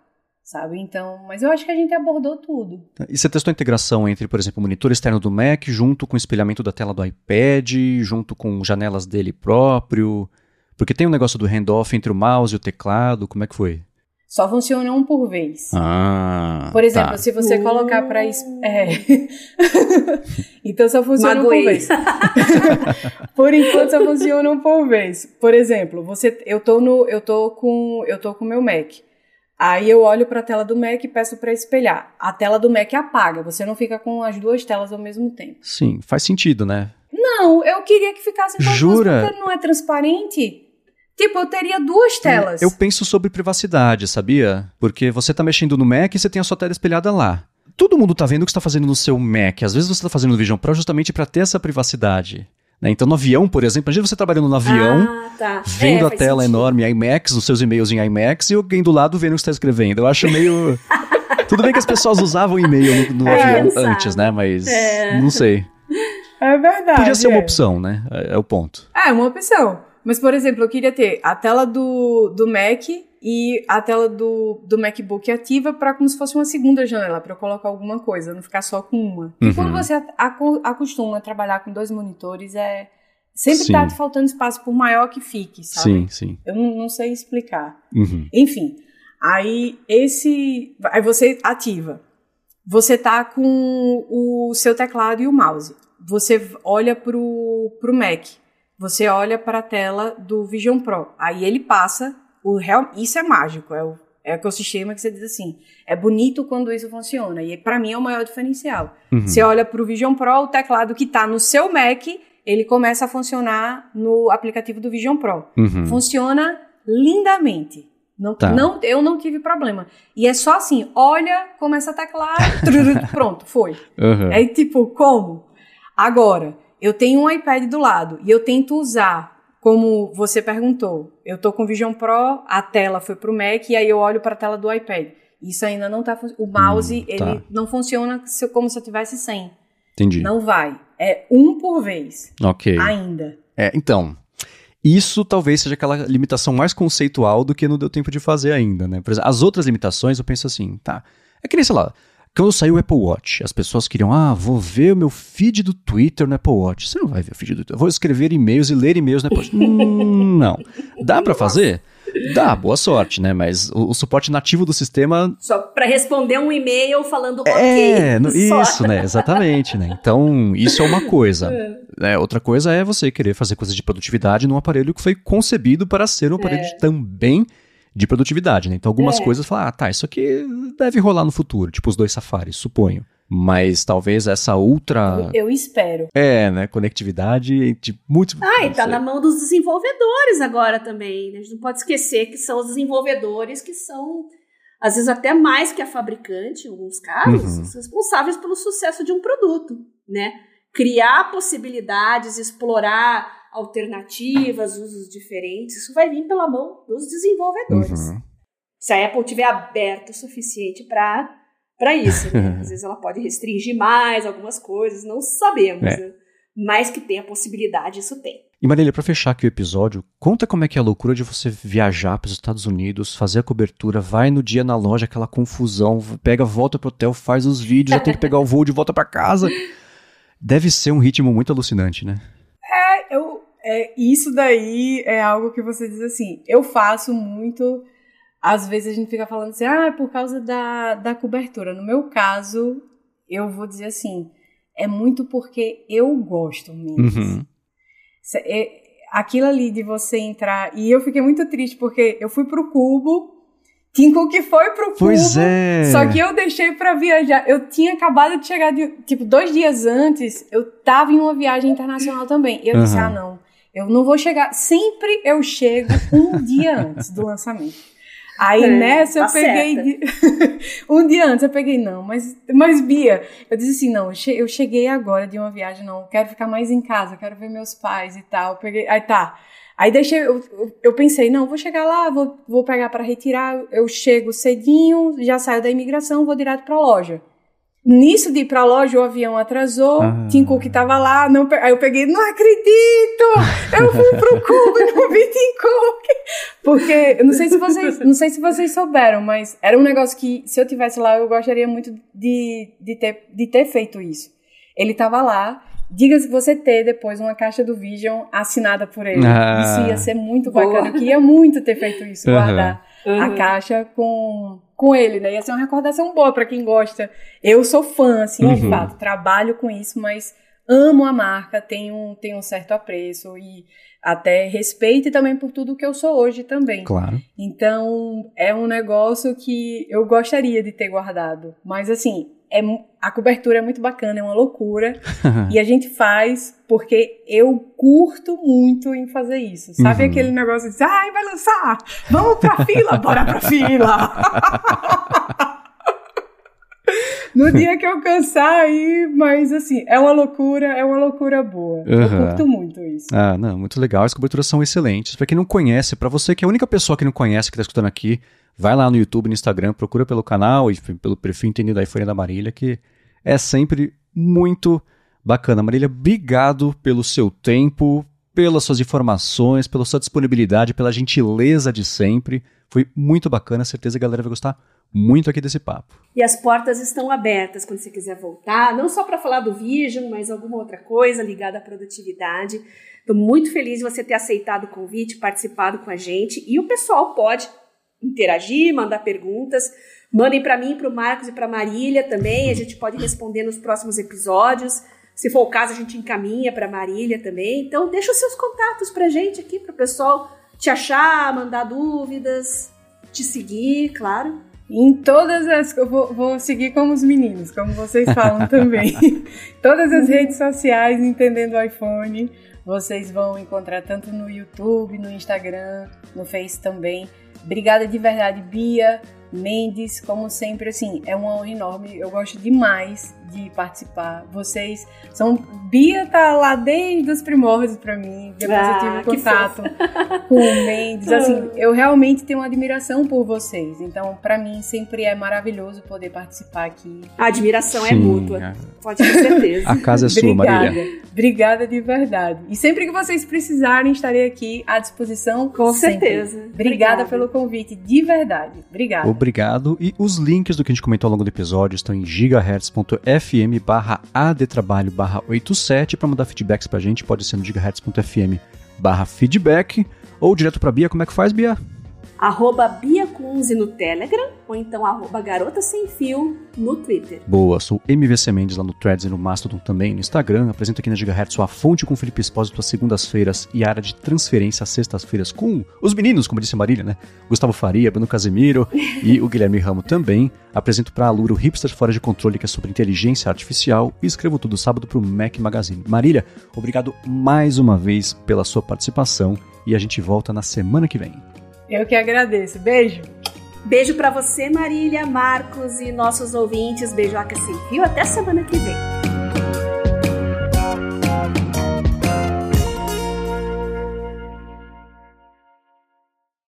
sabe? Então, mas eu acho que a gente abordou tudo. E você testou a integração entre, por exemplo, o monitor externo do Mac junto com o espelhamento da tela do iPad, junto com janelas dele próprio? Porque tem um negócio do handoff entre o mouse e o teclado, como é que foi? Só funciona um por vez. Ah. Por exemplo, tá. se você colocar para é. então só funciona Magoei. um por vez. por enquanto só funciona um por vez. Por exemplo, você eu tô no eu tô com eu tô com meu Mac. Aí eu olho para a tela do Mac e peço para espelhar. A tela do Mac apaga, você não fica com as duas telas ao mesmo tempo. Sim, faz sentido, né? Não, eu queria que ficasse com Jura? porque não é transparente. Tipo, eu teria duas telas. Eu penso sobre privacidade, sabia? Porque você tá mexendo no Mac e você tem a sua tela espelhada lá. Todo mundo tá vendo o que você tá fazendo no seu Mac. Às vezes você tá fazendo no Vision Pro justamente para ter essa privacidade. Né? Então, no avião, por exemplo, imagina você trabalhando no avião, ah, tá. vendo é, a tela sentido. enorme IMAX, os seus e-mails em IMAX, e alguém do lado vendo o que você está escrevendo. Eu acho meio. Tudo bem que as pessoas usavam e-mail no, no é, avião antes, né? Mas é. não sei. É verdade. Podia ser uma é. opção, né? É, é o ponto. É, uma opção. Mas, por exemplo, eu queria ter a tela do, do Mac e a tela do, do MacBook ativa para como se fosse uma segunda janela, para eu colocar alguma coisa, não ficar só com uma. Uhum. E quando você acostuma a trabalhar com dois monitores, é sempre está faltando espaço por maior que fique, sabe? Sim, sim. Eu não, não sei explicar. Uhum. Enfim, aí esse. Aí você ativa. Você tá com o seu teclado e o mouse. Você olha pro, pro Mac você olha para a tela do Vision Pro. Aí ele passa o real, isso é mágico, é o é ecossistema que você diz assim, é bonito quando isso funciona. E para mim é o maior diferencial. Uhum. Você olha para o Vision Pro, o teclado que está no seu Mac, ele começa a funcionar no aplicativo do Vision Pro. Uhum. Funciona lindamente. Não, tá. não, eu não tive problema. E é só assim, olha, começa a teclar, pronto, foi. Uhum. É tipo, como? Agora, eu tenho um iPad do lado e eu tento usar, como você perguntou, eu tô com Vision Pro, a tela foi pro Mac e aí eu olho para a tela do iPad. Isso ainda não tá o mouse, hum, tá. ele não funciona como se eu tivesse sem. Entendi. Não vai. É um por vez. OK. Ainda. É, então, isso talvez seja aquela limitação mais conceitual do que não deu tempo de fazer ainda, né? Por exemplo, as outras limitações eu penso assim, tá. É que nem, sei lá, quando saiu o Apple Watch, as pessoas queriam, ah, vou ver o meu feed do Twitter no Apple Watch. Você não vai ver o feed do Twitter. Vou escrever e-mails e ler e-mails no Apple Watch. hum, não. Dá para fazer? Dá, boa sorte, né? Mas o, o suporte nativo do sistema. Só para responder um e-mail falando ok. É, isso, né? Exatamente, né? Então, isso é uma coisa. É. Outra coisa é você querer fazer coisas de produtividade num aparelho que foi concebido para ser um aparelho é. também de produtividade, né? Então algumas é. coisas falam, ah, tá, isso aqui deve rolar no futuro, tipo os dois safaris, suponho. Mas talvez essa outra. Eu, eu espero. É, né? Conectividade de muitos. Ah, e tá na mão dos desenvolvedores agora também. Né? A gente não pode esquecer que são os desenvolvedores que são, às vezes, até mais que a fabricante, em alguns casos, uhum. responsáveis pelo sucesso de um produto, né? criar possibilidades, explorar alternativas, usos diferentes, isso vai vir pela mão dos desenvolvedores. Uhum. Se a Apple tiver aberto o suficiente para para isso. Né? Às vezes ela pode restringir mais algumas coisas, não sabemos. É. Né? Mas que tem a possibilidade, isso tem. E Marília, para fechar aqui o episódio, conta como é que é a loucura de você viajar para os Estados Unidos, fazer a cobertura, vai no dia na loja, aquela confusão, pega, volta pro hotel, faz os vídeos, já tem que pegar o voo de volta para casa. Deve ser um ritmo muito alucinante, né? É, isso daí é algo que você diz assim, eu faço muito às vezes a gente fica falando assim, ah, é por causa da, da cobertura. No meu caso, eu vou dizer assim, é muito porque eu gosto mesmo. Uhum. É, aquilo ali de você entrar. E eu fiquei muito triste porque eu fui pro Cubo. Tim Cook foi pro Cubo. Pois é. Só que eu deixei para viajar. Eu tinha acabado de chegar, de, tipo, dois dias antes, eu tava em uma viagem internacional também. E eu uhum. disse, ah, não, eu não vou chegar. Sempre eu chego um dia antes do lançamento. Aí é, nessa eu tá peguei. um dia antes eu peguei, não, mas, mas Bia, eu disse assim: não, eu cheguei agora de uma viagem, não, quero ficar mais em casa, quero ver meus pais e tal. peguei, aí tá. Aí deixei, eu, eu pensei, não, vou chegar lá, vou, vou pegar para retirar, eu chego cedinho, já saio da imigração, vou direto para a loja. Nisso de ir pra loja, o avião atrasou, ah. Tim Cook tava lá, não, aí eu peguei, não acredito! Eu fui pro Cuba e não vi Tim Cook! Porque, eu não sei se vocês, não sei se vocês souberam, mas era um negócio que, se eu tivesse lá, eu gostaria muito de, de, ter, de ter feito isso. Ele tava lá, diga se você ter depois uma caixa do Vision assinada por ele. Ah. Isso ia ser muito bacana, eu queria muito ter feito isso, guardar uhum. A caixa com com ele, né? Ia ser uma recordação boa para quem gosta. Eu sou fã, assim, uhum. de fato, trabalho com isso, mas amo a marca, tenho, tenho um certo apreço e até respeito também por tudo que eu sou hoje também. Claro. Então, é um negócio que eu gostaria de ter guardado. Mas, assim, é, a cobertura é muito bacana, é uma loucura. e a gente faz porque eu curto muito em fazer isso. Sabe uhum. aquele negócio de, ai, vai lançar, vamos pra fila, bora pra fila. no dia que eu cansar aí, mas assim, é uma loucura, é uma loucura boa. Uhum. Eu curto muito isso. Ah, não, muito legal. As coberturas são excelentes. Para quem não conhece, para você que é a única pessoa que não conhece que tá escutando aqui, vai lá no YouTube, no Instagram, procura pelo canal e pelo perfil Entendido da iPhone da Marília, que é sempre muito bacana. Marília, obrigado pelo seu tempo, pelas suas informações, pela sua disponibilidade, pela gentileza de sempre. Foi muito bacana, certeza que a galera vai gostar muito aqui desse papo. E as portas estão abertas quando você quiser voltar, não só para falar do Vision, mas alguma outra coisa ligada à produtividade. Estou muito feliz de você ter aceitado o convite, participado com a gente. E o pessoal pode interagir, mandar perguntas. Mandem para mim, para o Marcos e para Marília também. A gente pode responder nos próximos episódios. Se for o caso, a gente encaminha para Marília também. Então, deixa os seus contatos para gente aqui, para o pessoal te achar, mandar dúvidas, te seguir, claro. Em todas as. Eu vou, vou seguir como os meninos, como vocês falam também. todas as redes sociais, entendendo o iPhone, vocês vão encontrar tanto no YouTube, no Instagram, no Face também. Obrigada de verdade, Bia, Mendes, como sempre, assim, é uma honra enorme. Eu gosto demais de participar. Vocês são. Bia tá lá desde os primórdios para mim. Depois ah, eu tive contato com o Mendes. Assim, eu realmente tenho uma admiração por vocês. Então, para mim, sempre é maravilhoso poder participar aqui. A admiração é Sim, é mútua. Pode ter certeza. A casa é sua, Obrigada. Marília. Obrigada de verdade. E sempre que vocês precisarem, estarei aqui à disposição. Com sempre. certeza. Obrigada, Obrigada, pelo convite, de verdade. Obrigada. Obrigado. E os links do que a gente comentou ao longo do episódio estão em gigahertz.fm fm barra adtrabalho barra 87 para mandar feedbacks pra gente, pode ser no gigahertz.fm barra feedback ou direto pra Bia, como é que faz, Bia? Arroba Bia Kunze no Telegram, ou então arroba Garota Sem Fio no Twitter. Boa, sou MVC Mendes lá no Threads e no Mastodon também, no Instagram. Apresento aqui na Gigahertz sua fonte com Felipe Espósito às segundas-feiras e a área de transferência às sextas-feiras com os meninos, como disse a Marília, né? Gustavo Faria, Bruno Casemiro e o Guilherme Ramo também. Apresento para a Alura o Hipster Fora de Controle, que é sobre inteligência artificial e escrevo tudo sábado para o Mac Magazine. Marília, obrigado mais uma vez pela sua participação e a gente volta na semana que vem. Eu que agradeço. Beijo. Beijo para você, Marília, Marcos e nossos ouvintes. Beijoca fio. Até semana que vem.